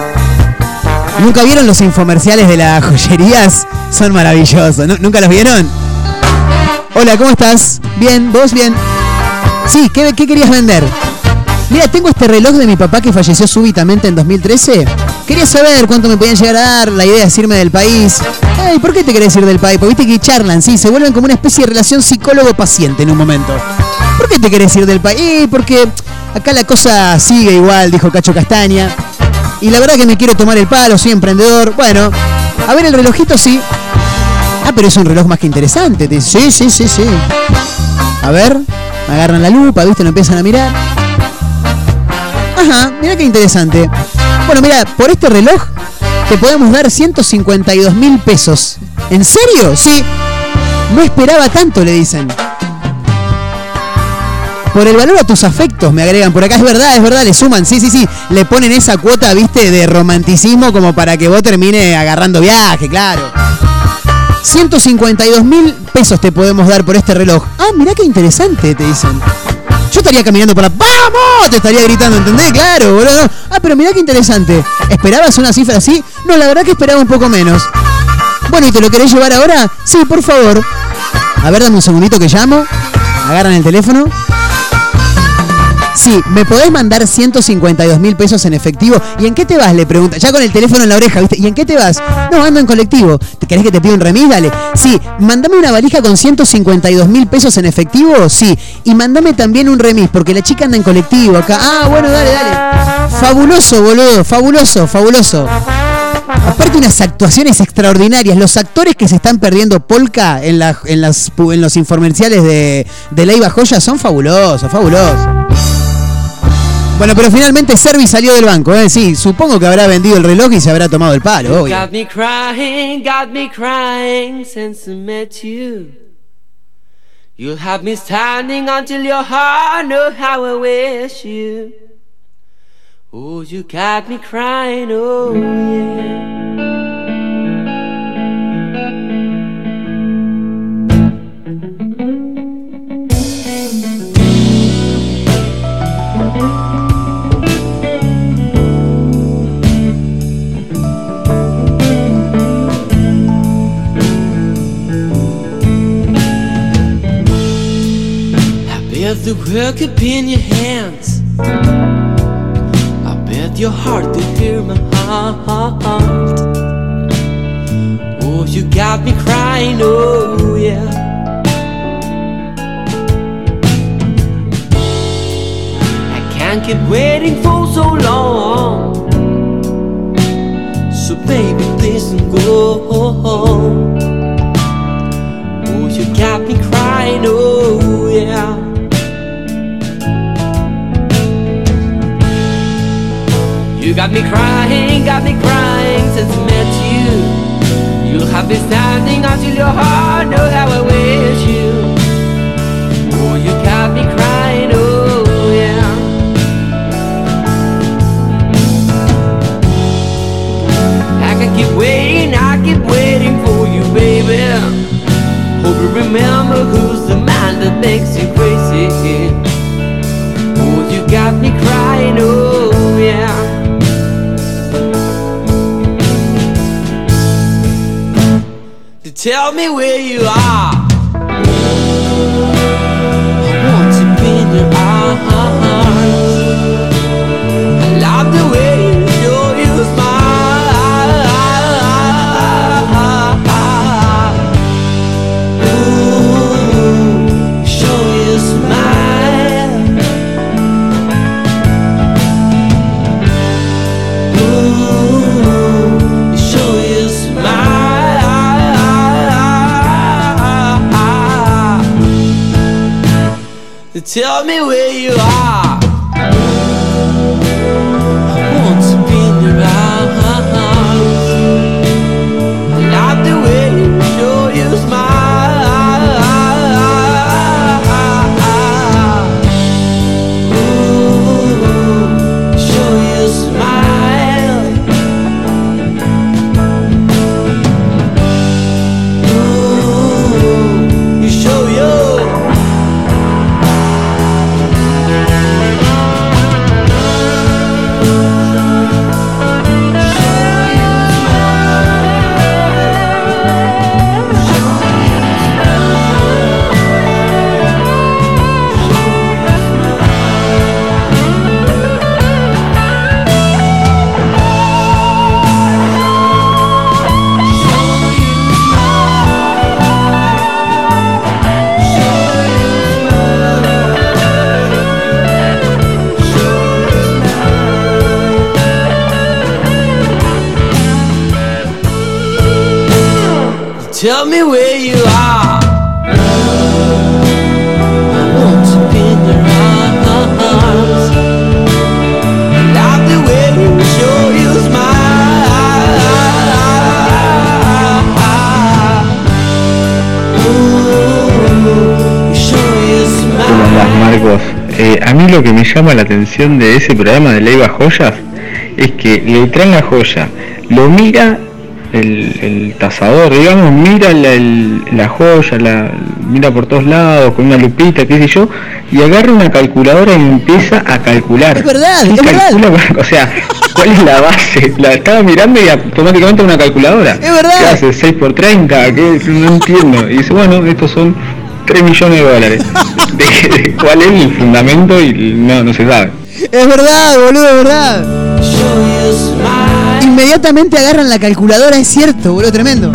¿Nunca vieron los infomerciales de las joyerías? Son maravillosos. ¿Nu- ¿Nunca los vieron? Hola, ¿cómo estás? Bien, ¿vos bien? Sí, ¿qué, qué querías vender? Mira, tengo este reloj de mi papá que falleció súbitamente en 2013. Quería saber cuánto me podían llegar a dar, la idea es irme del país. Ay, ¿por qué te querés ir del país? Porque viste que charlan, sí, se vuelven como una especie de relación psicólogo-paciente en un momento. ¿Por qué te querés ir del país? Eh, porque acá la cosa sigue igual, dijo Cacho Castaña. Y la verdad que me quiero tomar el palo, soy emprendedor. Bueno, a ver el relojito sí. Ah, pero es un reloj más que interesante. Sí, sí, sí, sí. A ver, me agarran la lupa, ¿viste? Lo empiezan a mirar. Ajá, mira qué interesante. Bueno, mira, por este reloj te podemos dar 152 mil pesos. ¿En serio? Sí. No esperaba tanto, le dicen. Por el valor a tus afectos, me agregan. Por acá es verdad, es verdad, le suman. Sí, sí, sí. Le ponen esa cuota, viste, de romanticismo como para que vos termine agarrando viaje, claro. 152 mil pesos te podemos dar por este reloj. Ah, mirá qué interesante, te dicen. Yo estaría caminando por la... ¡Vamos! Te estaría gritando, ¿entendés? Claro, boludo. Ah, pero mirá qué interesante. ¿Esperabas una cifra así? No, la verdad que esperaba un poco menos. Bueno, ¿y te lo querés llevar ahora? Sí, por favor. A ver, dame un segundito que llamo. Agarran el teléfono. Sí, ¿me podés mandar 152 mil pesos en efectivo? ¿Y en qué te vas? Le pregunta. Ya con el teléfono en la oreja, ¿viste? ¿Y en qué te vas? No, ando en colectivo. ¿Te querés que te pida un remis? Dale. Sí, mandame una valija con 152 mil pesos en efectivo. Sí. Y mandame también un remis, porque la chica anda en colectivo acá. Ah, bueno, dale, dale. Fabuloso, boludo. Fabuloso, fabuloso. Aparte unas actuaciones extraordinarias. Los actores que se están perdiendo polka en, la- en, las, en los infomerciales de, de Leiva Joya son fabulosos, fabulosos. Bueno, pero finalmente Servi salió del banco, ¿eh? Sí, supongo que habrá vendido el reloj y se habrá tomado el palo, obvio. Got me crying, got me crying since I met you. You'll have me standing until your heart know how I wish you. Oh, you got me crying, oh yeah. Bet the could be in your hands. I bet your heart could hear my heart. Oh, you got me crying, oh yeah. I can't keep waiting for so long. So baby, please don't go. Oh, you got me crying, oh yeah. You got me crying, got me crying since I met you. You'll have me standing until your heart knows how I wish you. Oh, you got me crying, oh yeah. I can keep waiting, I keep waiting for you, baby. Hope you remember who's the man that makes you crazy. Oh, you got me crying, oh tell me where you are. I want to be in Tell me where you are. Marcos, eh, a mí lo que me llama la atención de ese programa de Leiva Joyas es que le traen la joya, lo mira, el, el tasador, digamos, mira la, el- la joya, la mira por todos lados con una lupita, qué sé yo, y agarra una calculadora y empieza a calcular. Es verdad, ¿Qué es verdad. calcula? O sea, ¿cuál es la base? La estaba mirando y automáticamente una calculadora. Es verdad. ¿Qué hace? 6 por 30, ¿Qué? no entiendo. Y dice, bueno, estos son 3 millones de dólares. De- de ¿Cuál es el fundamento? Y no, no se sabe. Es verdad, boludo, es verdad. Inmediatamente agarran la calculadora, es cierto, boludo, tremendo.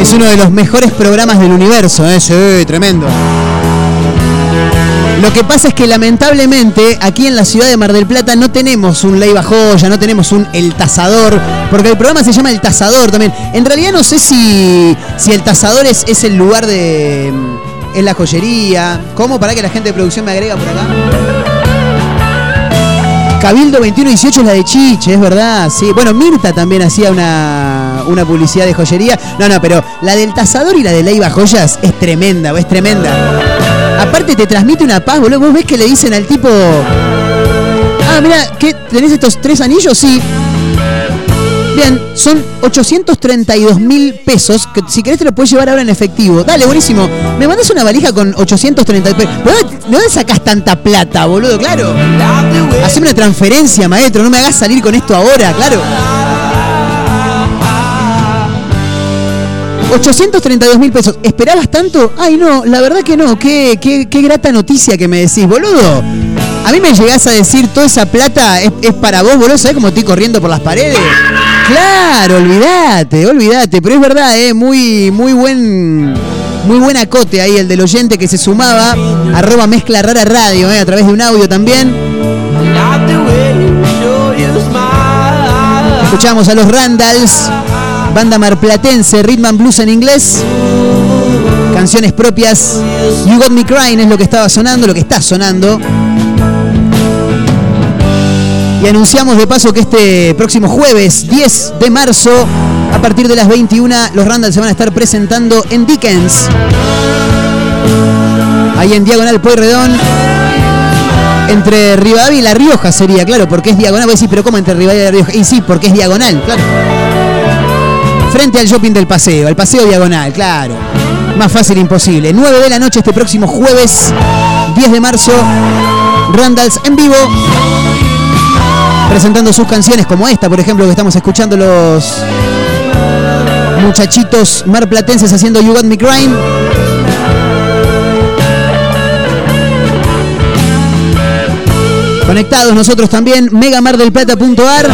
Es uno de los mejores programas del universo, ¿eh? Sí, tremendo. Lo que pasa es que lamentablemente aquí en la ciudad de Mar del Plata no tenemos un Leiva Joya, no tenemos un El Tazador, porque el programa se llama El Tazador también. En realidad no sé si, si El Tazador es, es el lugar de... es la joyería. ¿Cómo? Para que la gente de producción me agrega por acá. Cabildo 2118 es la de Chiche, es verdad, sí. Bueno, Mirta también hacía una, una publicidad de joyería. No, no, pero la del Tazador y la de Leiva Joyas es tremenda, es tremenda. Aparte te transmite una paz, boludo. Vos ves que le dicen al tipo... Ah, mira, ¿qué? ¿Tenés estos tres anillos? Sí. Bien, son 832 mil pesos. Que si querés te lo puedes llevar ahora en efectivo. Dale, buenísimo. Me mandas una valija con 830 pesos. ¿De dónde, de dónde sacás tanta plata, boludo? Claro. Haceme una transferencia, maestro. No me hagas salir con esto ahora, claro. 832 mil pesos. ¿Esperabas tanto? Ay, no, la verdad que no. Qué, qué, qué grata noticia que me decís, boludo. A mí me llegás a decir toda esa plata es, para vos, boludo. ¿Sabés cómo estoy corriendo por las paredes? Claro, olvídate, olvídate. Pero es verdad, eh, muy, muy buen. Muy buen acote ahí el del oyente que se sumaba. Arroba mezcla rara radio, eh, a través de un audio también. Escuchamos a los Randalls, banda marplatense, rhythm and blues en inglés. Canciones propias. You Got Me Crying es lo que estaba sonando, lo que está sonando. Y anunciamos de paso que este próximo jueves 10 de marzo, a partir de las 21, los Randalls se van a estar presentando en Dickens. Ahí en Diagonal Pueyrredón. Entre Rivadavia y La Rioja sería, claro, porque es diagonal. Voy a decir, pero ¿cómo entre Rivadavia y La Rioja? Y sí, porque es diagonal, claro. Frente al shopping del paseo, al paseo diagonal, claro. Más fácil imposible. 9 de la noche este próximo jueves, 10 de marzo. Randalls en vivo. Presentando sus canciones como esta, por ejemplo, que estamos escuchando los muchachitos marplatenses haciendo You Got Me Crying. Conectados nosotros también, megamardelplata.ar,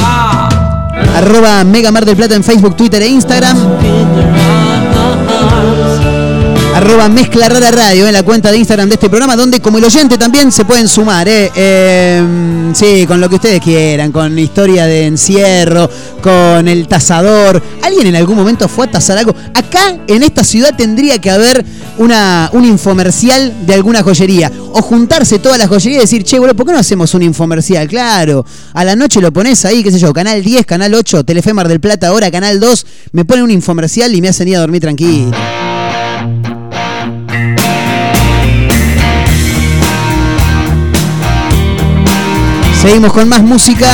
arroba Megamar del Plata en Facebook, Twitter e Instagram, arroba Mezcla Rara Radio en la cuenta de Instagram de este programa, donde como el oyente también se pueden sumar, eh, Eh, sí, con lo que ustedes quieran, con historia de encierro, con el tasador. ¿Alguien en algún momento fue a tasar algo? Acá en esta ciudad tendría que haber una, un infomercial de alguna joyería. O juntarse todas las joyerías y decir, che, boludo, ¿por qué no hacemos un infomercial? Claro, a la noche lo pones ahí, qué sé yo, Canal 10, Canal 8, Telefe Mar del Plata, ahora Canal 2, me ponen un infomercial y me hacen ir a dormir tranquilo. Seguimos con más música.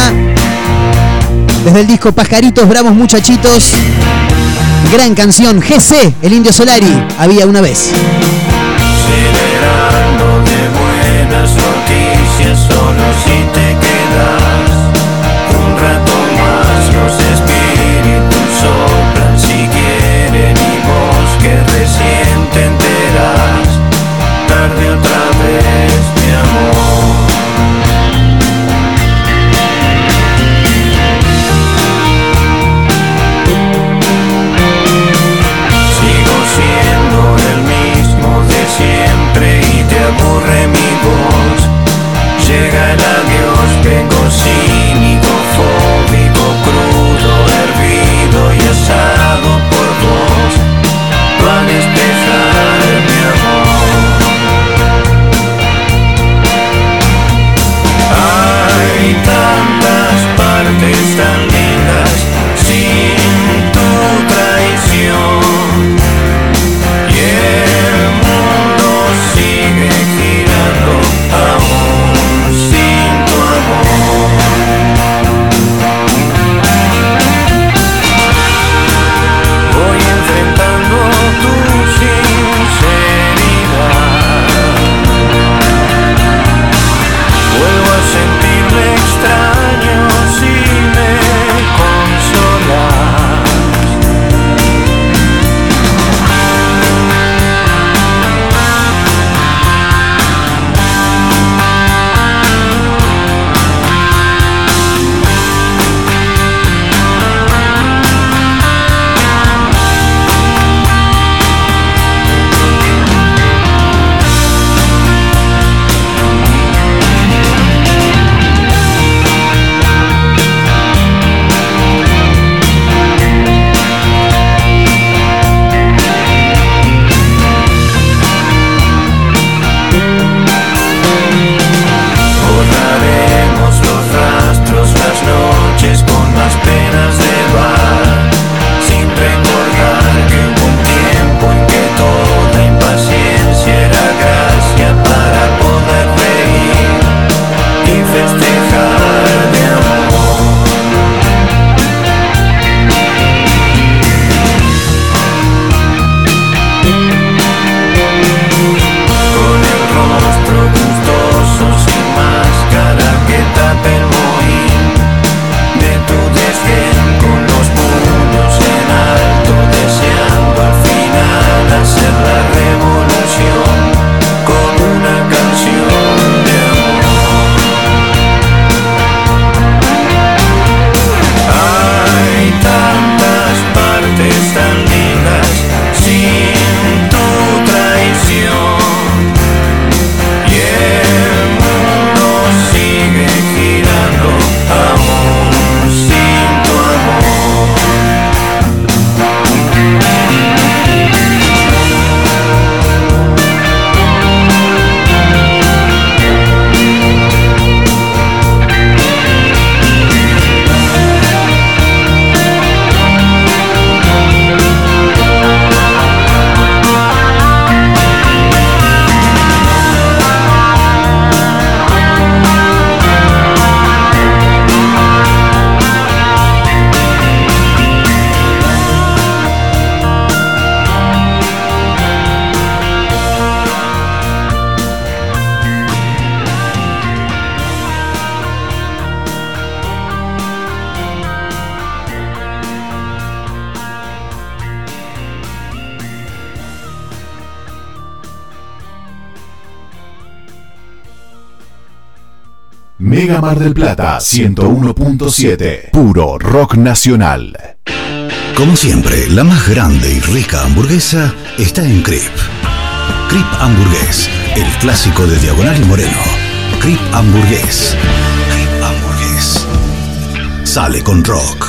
Desde el disco Pajaritos, Bravos Muchachitos. Gran canción, GC, el Indio Solari. Había una vez. Celebrando de buenas noticias solo si te quedas un rato más los espíritus soplan si quieren y vos que recién te enteras tarde otra vez Mega Mar del Plata 101.7. Puro rock nacional. Como siempre, la más grande y rica hamburguesa está en Crip. Crip Hamburgués, el clásico de Diagonal y Moreno. Crip Hamburgués. Crip Hamburgués. Sale con rock.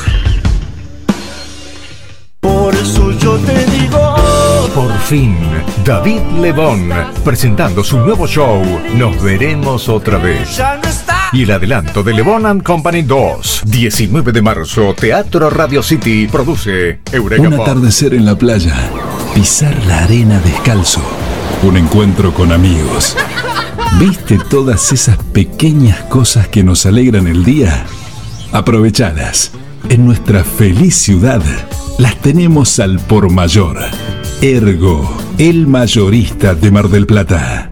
Por eso yo te digo. Por fin, David Lebón, presentando su nuevo show, Nos veremos otra vez. Y el adelanto de Lebón and Company 2, 19 de marzo, Teatro Radio City, produce Eureka Un atardecer en la playa, pisar la arena descalzo, un encuentro con amigos. ¿Viste todas esas pequeñas cosas que nos alegran el día? Aprovechadas. En nuestra feliz ciudad las tenemos al por mayor. Ergo, el mayorista de Mar del Plata.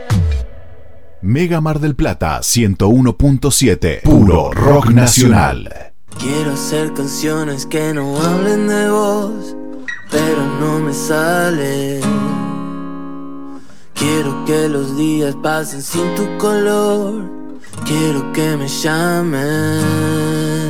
Mega Mar del Plata 101.7. Puro rock nacional. Quiero hacer canciones que no hablen de vos, pero no me sale. Quiero que los días pasen sin tu color. Quiero que me llames.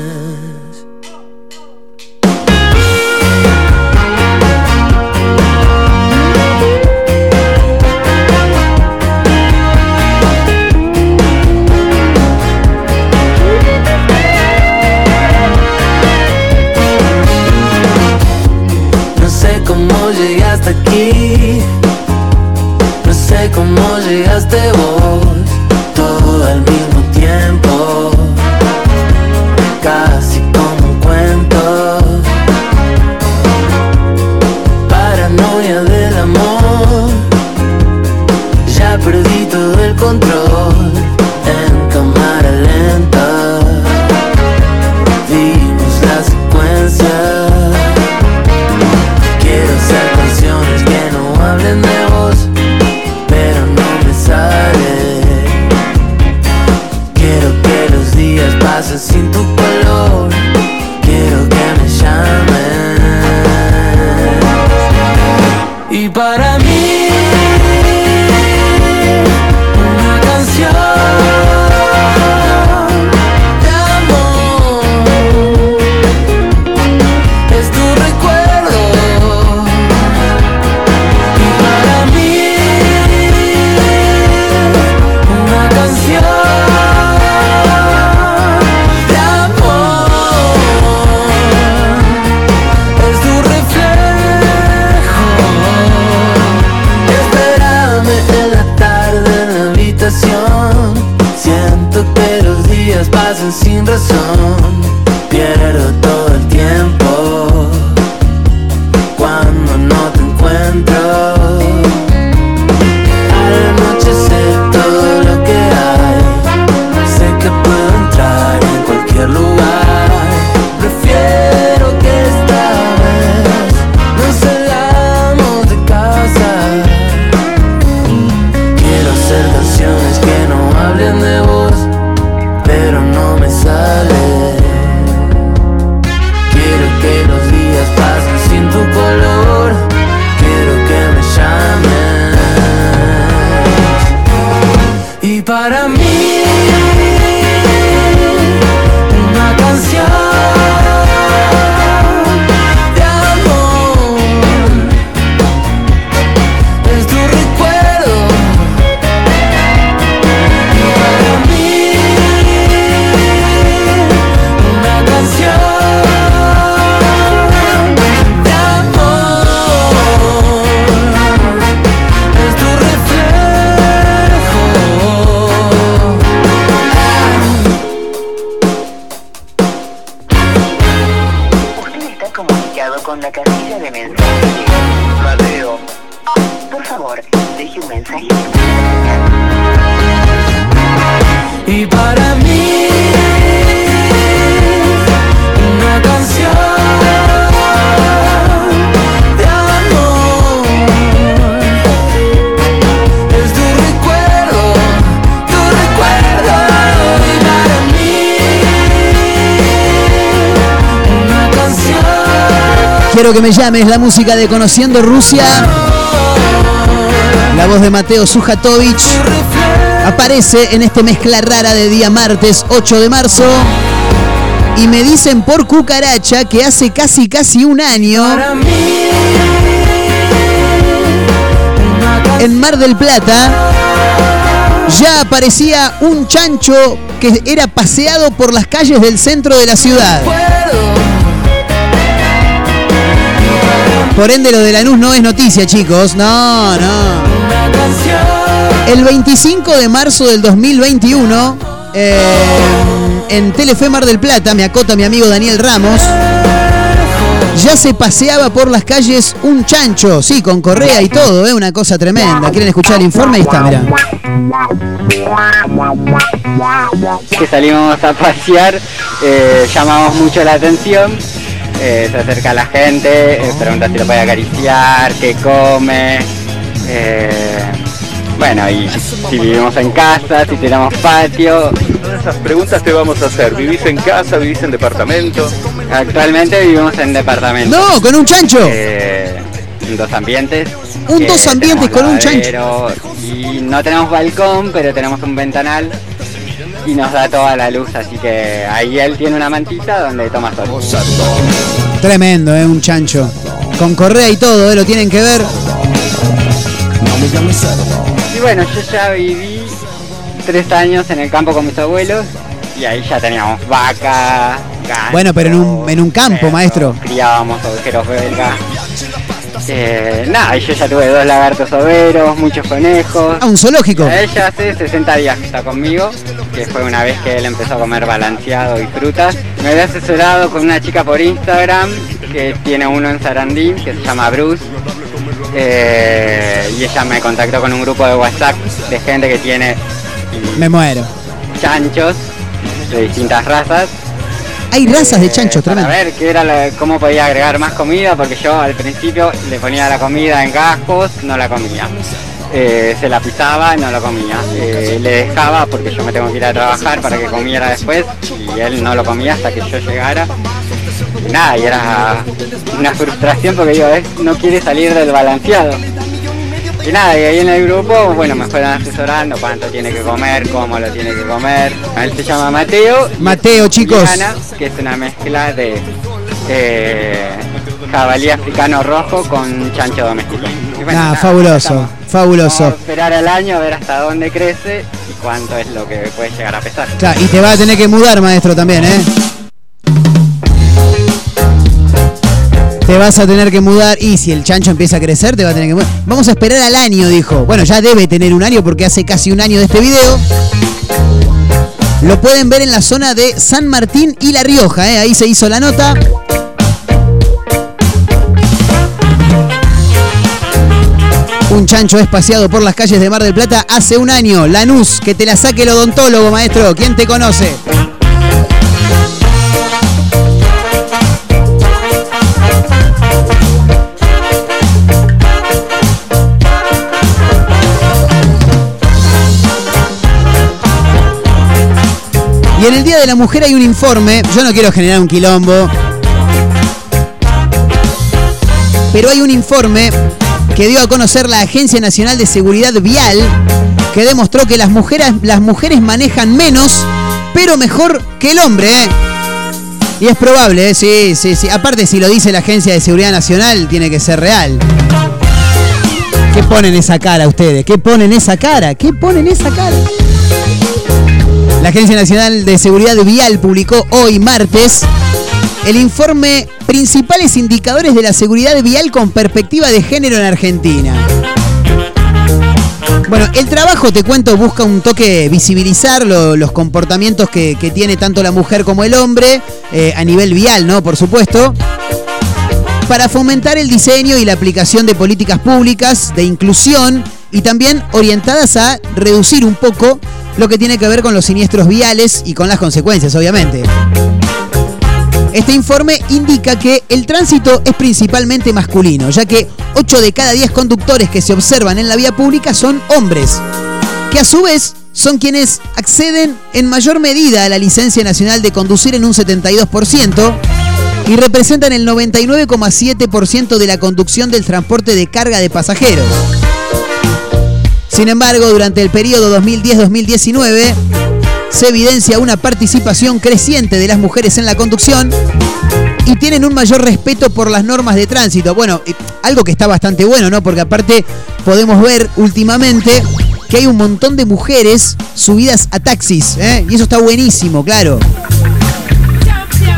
Me llames la música de Conociendo Rusia. La voz de Mateo Sujatovich aparece en este mezcla rara de día martes 8 de marzo. Y me dicen por cucaracha que hace casi casi un año en Mar del Plata ya aparecía un chancho que era paseado por las calles del centro de la ciudad. Por ende, lo de Lanús no es noticia, chicos. No, no. El 25 de marzo del 2021, eh, en Telefe Mar del Plata, me acota mi amigo Daniel Ramos, ya se paseaba por las calles un chancho, sí, con correa y todo, ¿eh? una cosa tremenda. ¿Quieren escuchar el informe? Ahí está, mirá. que salimos a pasear, eh, llamamos mucho la atención. Eh, se acerca la gente, eh, pregunta si lo puede acariciar, qué come. eh, bueno, y si vivimos en casa, si tenemos patio. Todas esas preguntas te vamos a hacer. ¿Vivís en casa? ¿Vivís en departamento? Actualmente vivimos en departamento. No, con un chancho. Eh, dos ambientes. Un dos ambientes con un chancho. Y no tenemos balcón, pero tenemos un ventanal y nos da toda la luz, así que ahí él tiene una mantita donde toma sol. Tremendo, ¿eh? Un chancho. Con correa y todo, ¿eh? Lo tienen que ver. Y bueno, yo ya viví tres años en el campo con mis abuelos y ahí ya teníamos vaca, ganso, Bueno, pero en un, en un campo, maestro. criábamos ovejeros belgas. Eh, nada, y yo ya tuve dos lagartos overos, muchos conejos. Ah, un zoológico. Ella hace 60 días que está conmigo, que fue una vez que él empezó a comer balanceado y frutas. Me había asesorado con una chica por Instagram que tiene uno en Sarandí, que se llama Bruce. Eh, y ella me contactó con un grupo de WhatsApp de gente que tiene Me muero. chanchos de distintas razas. Hay razas de chanchos, Para tremendo. ver qué era la- cómo podía agregar más comida, porque yo al principio le ponía la comida en gajos, no la comía. Eh, se la pisaba, no la comía. Eh, le dejaba porque yo me tengo que ir a trabajar para que comiera después y él no lo comía hasta que yo llegara. Y nada, y era una frustración porque digo, "Eh, no quiere salir del balanceado. Y nada, y ahí en el grupo, bueno, me fueron asesorando cuánto tiene que comer, cómo lo tiene que comer. Él se llama Mateo. Mateo, chicos. Que es una mezcla de eh, jabalí africano rojo con chancho doméstico. Y bueno, Nah, nada, fabuloso, Vamos fabuloso. a esperar al año a ver hasta dónde crece y cuánto es lo que puede llegar a pesar. Claro, y te va a tener que mudar, maestro, también, ¿eh? Te vas a tener que mudar y si el chancho empieza a crecer, te va a tener que mudar. Vamos a esperar al año, dijo. Bueno, ya debe tener un año porque hace casi un año de este video. Lo pueden ver en la zona de San Martín y La Rioja, ¿eh? Ahí se hizo la nota. Un chancho es paseado por las calles de Mar del Plata hace un año. Lanús, que te la saque el odontólogo, maestro. ¿Quién te conoce? Y en el Día de la Mujer hay un informe, yo no quiero generar un quilombo, pero hay un informe que dio a conocer la Agencia Nacional de Seguridad Vial que demostró que las mujeres, manejan menos, pero mejor que el hombre. ¿eh? Y es probable, ¿eh? sí, sí, sí. Aparte, si lo dice la Agencia de Seguridad Nacional, tiene que ser real. ¿Qué ponen esa cara ustedes? ¿Qué ponen esa cara? ¿Qué ponen esa cara? La Agencia Nacional de Seguridad Vial publicó hoy martes el informe Principales indicadores de la seguridad vial con perspectiva de género en Argentina. Bueno, el trabajo, te cuento, busca un toque visibilizar lo- los comportamientos que, que tiene tanto la mujer como el hombre eh, a nivel vial, ¿no? Por supuesto. para fomentar el diseño y la aplicación de políticas públicas de inclusión y también orientadas a reducir un poco lo que tiene que ver con los siniestros viales y con las consecuencias, obviamente. Este informe indica que el tránsito es principalmente masculino, ya que 8 de cada 10 conductores que se observan en la vía pública son hombres, que a su vez son quienes acceden en mayor medida a la licencia nacional de conducir en un 72% y representan el 99,7% de la conducción del transporte de carga de pasajeros. Sin embargo, durante el periodo 2010-2019, se evidencia una participación creciente de las mujeres en la conducción y tienen un mayor respeto por las normas de tránsito. Bueno, eh, algo que está bastante bueno, ¿no? Porque aparte podemos ver últimamente que hay un montón de mujeres subidas a taxis, ¿eh? Y eso está buenísimo, claro.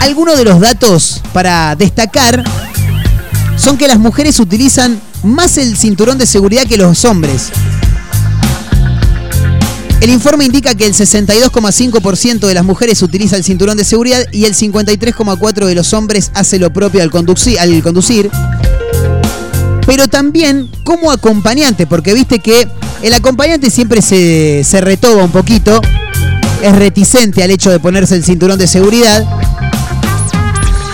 Algunos de los datos para destacar son que las mujeres utilizan más el cinturón de seguridad que los hombres. El informe indica que el 62,5% de las mujeres utiliza el cinturón de seguridad y el 53,4% de los hombres hace lo propio al conducir, al conducir. Pero también como acompañante, porque viste que el acompañante siempre se, se retoba un poquito, es reticente al hecho de ponerse el cinturón de seguridad.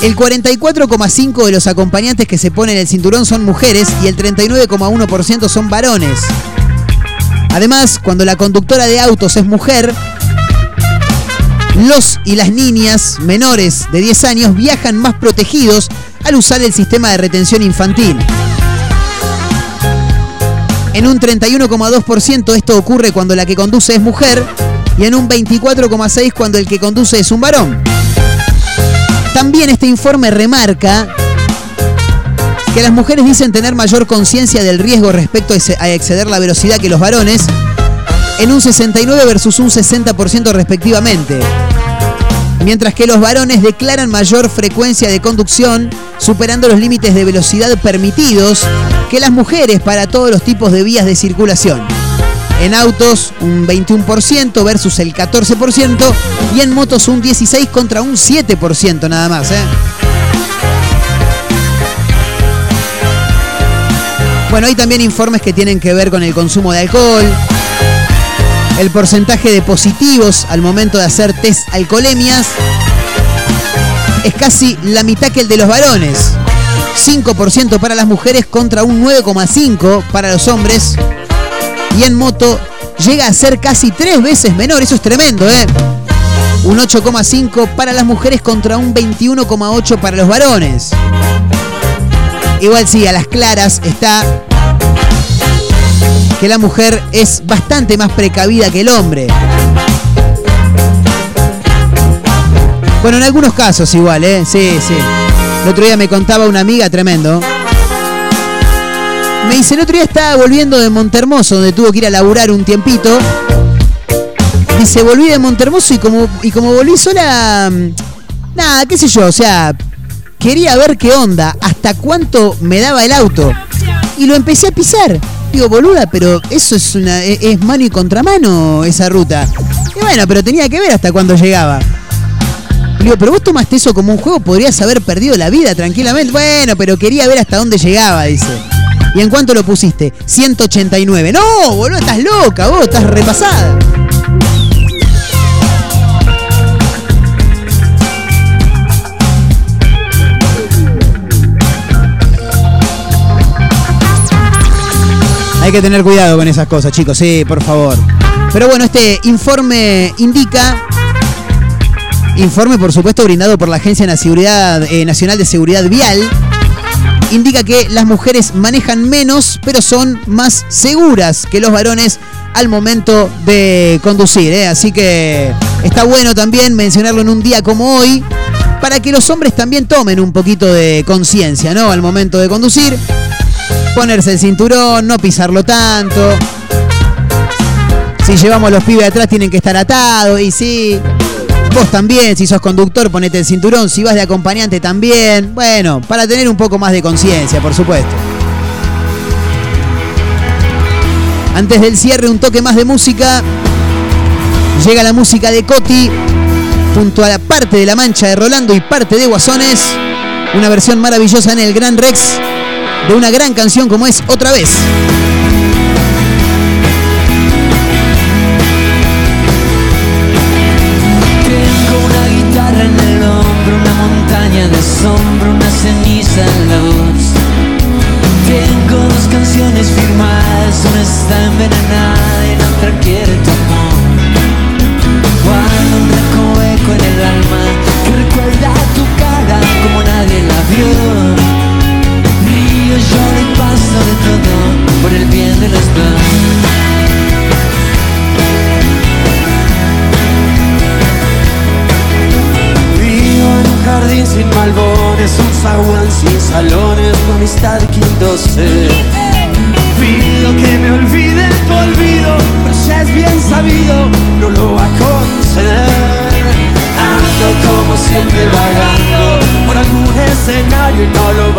El 44,5% de los acompañantes que se ponen el cinturón son mujeres y el 39,1% son varones. Además, cuando la conductora de autos es mujer, los y las niñas menores de 10 años viajan más protegidos al usar el sistema de retención infantil. En un 31,2% esto ocurre cuando la que conduce es mujer y en un 24,6% cuando el que conduce es un varón. También este informe remarca que las mujeres dicen tener mayor conciencia del riesgo respecto a exceder la velocidad que los varones en un 69 versus un 60% respectivamente. Mientras que los varones declaran mayor frecuencia de conducción, superando los límites de velocidad permitidos que las mujeres para todos los tipos de vías de circulación. En autos un 21% versus el 14% y en motos un 16 contra un 7% nada más. ¿eh? Bueno, hay también informes que tienen que ver con el consumo de alcohol, el porcentaje de positivos al momento de hacer test alcoholemias es casi la mitad que el de los varones. 5% para las mujeres contra un 9,5% para los hombres. Y en moto llega a ser casi tres veces menor. Eso es tremendo, ¿eh? Un 8,5% para las mujeres contra un 21,8% para los varones. Igual sí, a las claras está que la mujer es bastante más precavida que el hombre. Bueno, en algunos casos igual, ¿eh? Sí, sí. El otro día me contaba una amiga tremendo. Me dice, el otro día estaba volviendo de Montermoso, donde tuvo que ir a laburar un tiempito. Dice, volví de Montermoso y como, y como volví sola... Mm, nada, qué sé yo, o sea, quería ver qué onda, hasta cuánto me daba el auto. Y lo empecé a pisar. Digo, boluda, pero eso es una e, es mano y contramano esa ruta. Y bueno, pero tenía que ver hasta cuándo llegaba. Digo, pero vos tomaste eso como un juego, podrías haber perdido la vida tranquilamente. Bueno, pero quería ver hasta dónde llegaba, dice. ¿Y en cuánto lo pusiste? 189. No, boludo, estás loca, vos estás repasada. Hay que tener cuidado con esas cosas, chicos, sí, por favor. Pero bueno, este informe indica, informe por supuesto brindado por la Agencia eh, Nacional de Seguridad Vial, indica que las mujeres manejan menos, pero son más seguras que los varones al momento de conducir. ¿eh? Así que está bueno también mencionarlo en un día como hoy, para que los hombres también tomen un poquito de conciencia, ¿no? Al momento de conducir ponerse el cinturón, no pisarlo tanto. Si llevamos los pibes atrás tienen que estar atados y sí. Vos también, si sos conductor, ponete el cinturón. Si vas de acompañante también. Bueno, para tener un poco más de conciencia, por supuesto. Antes del cierre, un toque más de música. Llega la música de Coti junto a la parte de la mancha de Rolando y parte de Guasones. Una versión maravillosa en el Gran Rex de una gran canción como es Otra vez. Escenario y no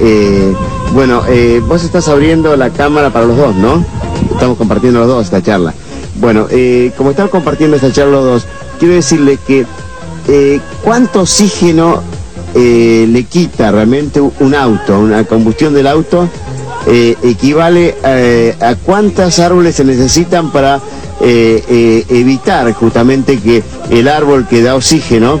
Eh, bueno, eh, vos estás abriendo la cámara para los dos, ¿no? Estamos compartiendo los dos esta charla. Bueno, eh, como estamos compartiendo esta charla los dos, quiero decirle que cuánto oxígeno le quita realmente un auto, una combustión del auto, equivale eh, a cuántos árboles se necesitan para evitar justamente que el árbol que da oxígeno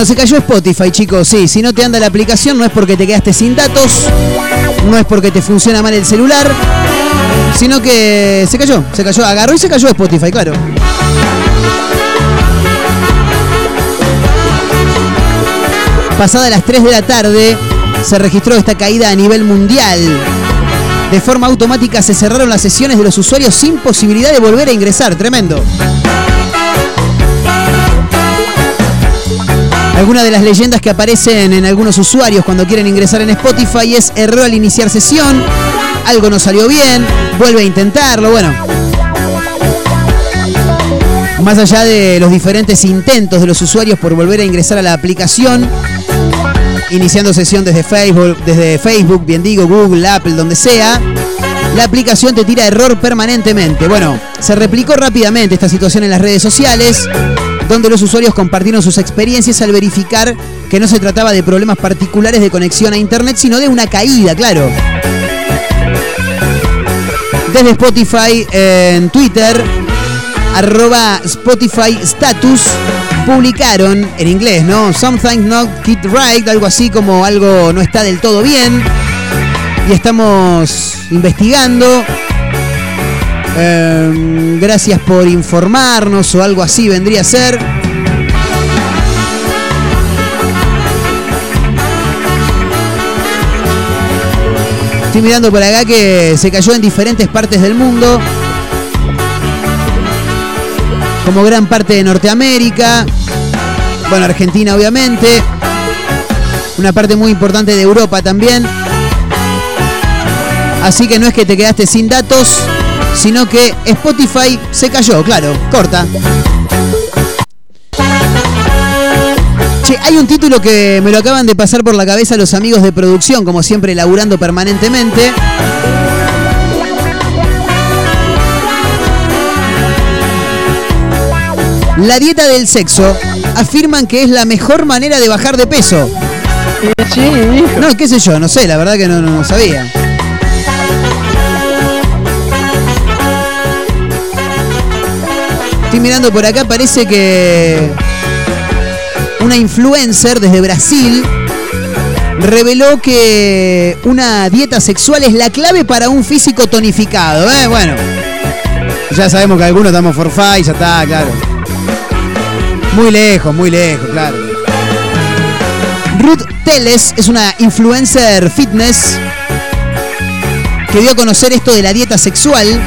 Bueno, se cayó Spotify, chicos. Sí, si no te anda la aplicación, no es porque te quedaste sin datos, no es porque te funciona mal el celular, sino que se cayó, se cayó, agarró y se cayó Spotify, claro. Pasada las 3 de la tarde, se registró esta caída a nivel mundial. De forma automática se cerraron las sesiones de los usuarios sin posibilidad de volver a ingresar. Tremendo. Algunas de las leyendas que aparecen en algunos usuarios cuando quieren ingresar en Spotify es error al iniciar sesión, algo no salió bien, vuelve a intentarlo, bueno. Más allá de los diferentes intentos de los usuarios por volver a ingresar a la aplicación, iniciando sesión desde Facebook, desde Facebook, bien digo, Google, Apple, donde sea, la aplicación te tira error permanentemente. Bueno, se replicó rápidamente esta situación en las redes sociales, donde los usuarios compartieron sus experiencias al verificar que no se trataba de problemas particulares de conexión a Internet, sino de una caída, claro. Desde Spotify en Twitter, arroba Spotify Status, publicaron en inglés, ¿no? Something not quite right, algo así como algo no está del todo bien. Y estamos investigando. Eh, gracias por informarnos o algo así vendría a ser. Estoy mirando por acá que se cayó en diferentes partes del mundo. Como gran parte de Norteamérica. Bueno, Argentina obviamente. Una parte muy importante de Europa también. Así que no es que te quedaste sin datos, sino que Spotify se cayó, claro, corta. Che, hay un título que me lo acaban de pasar por la cabeza los amigos de producción, como siempre laburando permanentemente. La dieta del sexo afirman que es la mejor manera de bajar de peso. No, qué sé yo, no sé, la verdad que no, no, no sabía. Estoy mirando por acá, parece que una influencer desde Brasil reveló que una dieta sexual es la clave para un físico tonificado. ¿eh? Bueno, ya sabemos que algunos estamos forfait, ya está, claro. Muy lejos, muy lejos, claro. Ruth Teles es una influencer fitness que dio a conocer esto de la dieta sexual.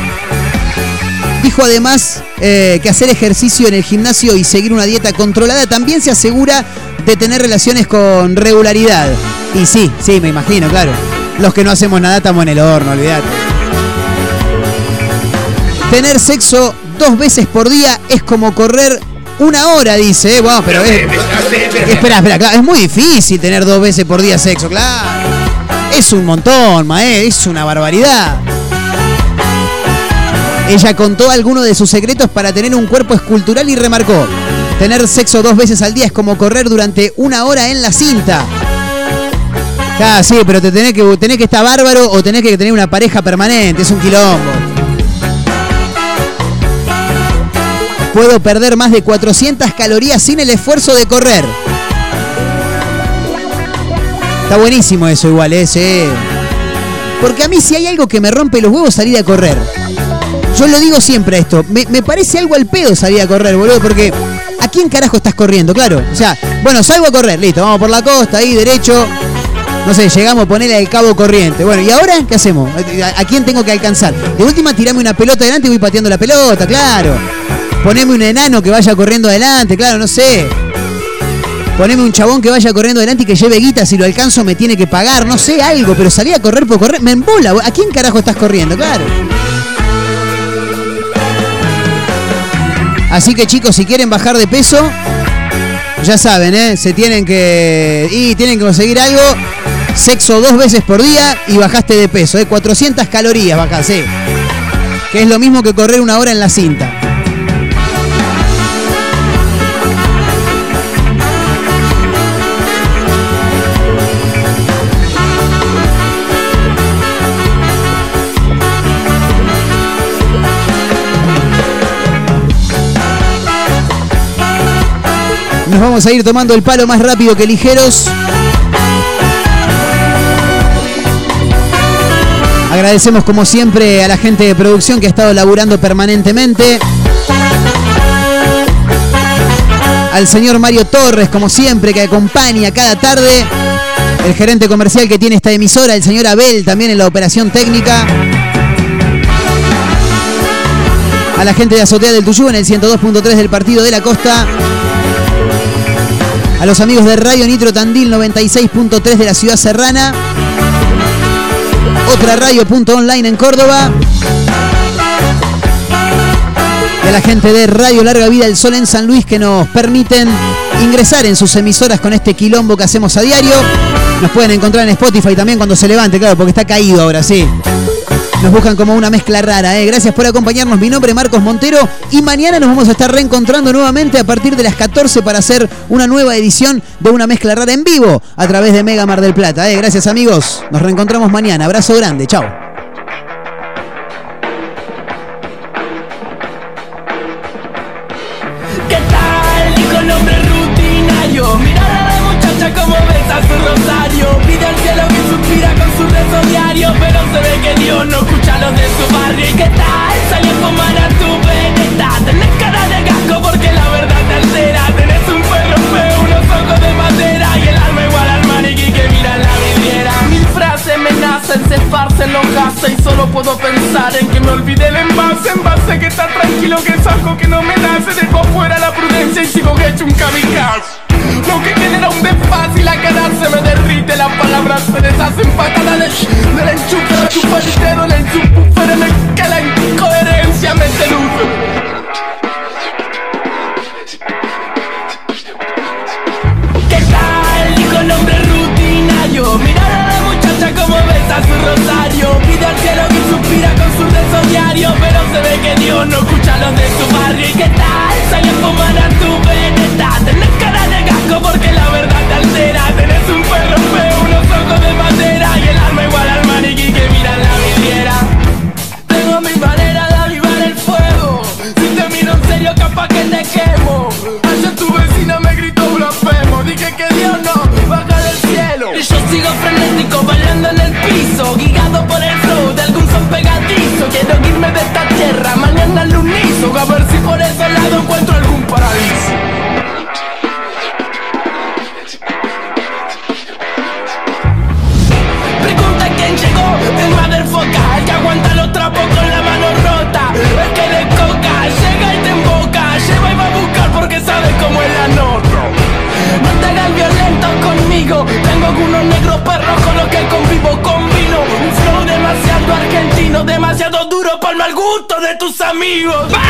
Dijo además eh, que hacer ejercicio en el gimnasio y seguir una dieta controlada también se asegura de tener relaciones con regularidad. Y sí, sí, me imagino, claro. Los que no hacemos nada estamos en el horno, olvídate. Tener sexo dos veces por día es como correr una hora, dice. ¿eh? Bueno, pero es, espera, espera, claro, es muy difícil tener dos veces por día sexo, claro. Es un montón, Mae, es una barbaridad. Ella contó algunos de sus secretos para tener un cuerpo escultural y remarcó, tener sexo dos veces al día es como correr durante una hora en la cinta. Ah, sí, pero te tenés que, tenés que estar bárbaro o tenés que tener una pareja permanente, es un quilombo. Puedo perder más de 400 calorías sin el esfuerzo de correr. Está buenísimo eso igual, ¿eh? Sí. Porque a mí si hay algo que me rompe los huevos salir a correr. Yo lo digo siempre esto. Me, me parece algo al pedo salir a correr, boludo, porque ¿a quién carajo estás corriendo? Claro. O sea, bueno, salgo a correr, listo, vamos por la costa, ahí derecho. No sé, llegamos a ponerle al cabo corriente. Bueno, ¿y ahora qué hacemos? ¿A, quién tengo que alcanzar? De última, tirame una pelota adelante y voy pateando la pelota, claro. Poneme un enano que vaya corriendo adelante, claro, no sé. Poneme un chabón que vaya corriendo adelante y que lleve guita, si lo alcanzo me tiene que pagar, no sé, algo, pero salí a correr por correr, me embola, ¿a quién carajo estás corriendo? Claro. Así que chicos, si quieren bajar de peso, ya saben, ¿eh? Se tienen que. Y tienen que conseguir algo. Sexo dos veces por día y bajaste de peso, ¿eh? 400 calorías bajás, ¿eh? Que es lo mismo que correr una hora en la cinta. Nos vamos a ir tomando el palo más rápido que ligeros. Agradecemos como siempre a la gente de producción que ha estado laburando permanentemente. Al señor Mario Torres, como siempre, que acompaña cada tarde. El gerente comercial que tiene esta emisora, el señor Abel, también en la operación técnica. A la gente de Azotea del Tuyú en el 102.3 del Partido de la Costa. A los amigos de Radio Nitro Tandil 96.3 de la Ciudad Serrana. Otra radio.online en Córdoba. Y a la gente de Radio Larga Vida del Sol en San Luis que nos permiten ingresar en sus emisoras con este quilombo que hacemos a diario. Nos pueden encontrar en Spotify también cuando se levante, claro, porque está caído ahora, sí. Nos buscan como una mezcla rara, ¿eh? Gracias por acompañarnos. Mi nombre es Marcos Montero y mañana nos vamos a estar reencontrando nuevamente a partir de las 14 para hacer una nueva edición de una mezcla rara en vivo a través de Mega Mar del Plata. ¿eh? Gracias amigos. Nos reencontramos mañana. Abrazo grande. Chao. Qué tal? Salió a fumar a tu veneta. Tenés cara de gasco porque la verdad te altera. Tenés un perro feo, unos ojos de madera Y el alma igual al maniquí que mira en la vidriera. Mil frases me nacen, se esparcen los gases Y solo puedo pensar en que me olvide el envase. Envase que está tranquilo que es algo que no me nace. Dejo fuera la prudencia y sigo hecho un kamikaze lo que genera un desfase y la cara se me derrite Las palabras se deshacen patadas del, enchufe chupa el dedo en el En el que la incoherencia me seduce como besa su rosario. Pide al cielo que suspira con su rezo diario. Pero se ve que Dios no escucha a los de su barrio. ¿Y qué tal? Salió a fumar a tu veneta. Tenés cara de gasco porque la verdad te altera. Tenés un perro feo, unos ojos de madera frenético bailando en el piso Guiado por el flow de algún son pegadizo. Quiero irme de esta tierra mañana al unizo A ver si por ese lado encuentro algún paraíso. El que aguanta los trapos con la mano rota El que le coca, llega y te emboca Lleva y va a buscar porque sabe cómo es la nota. No te hagas violento conmigo Tengo algunos que convivo con vino Un flow demasiado argentino, demasiado duro para el mal gusto de tus amigos ¡Vamos!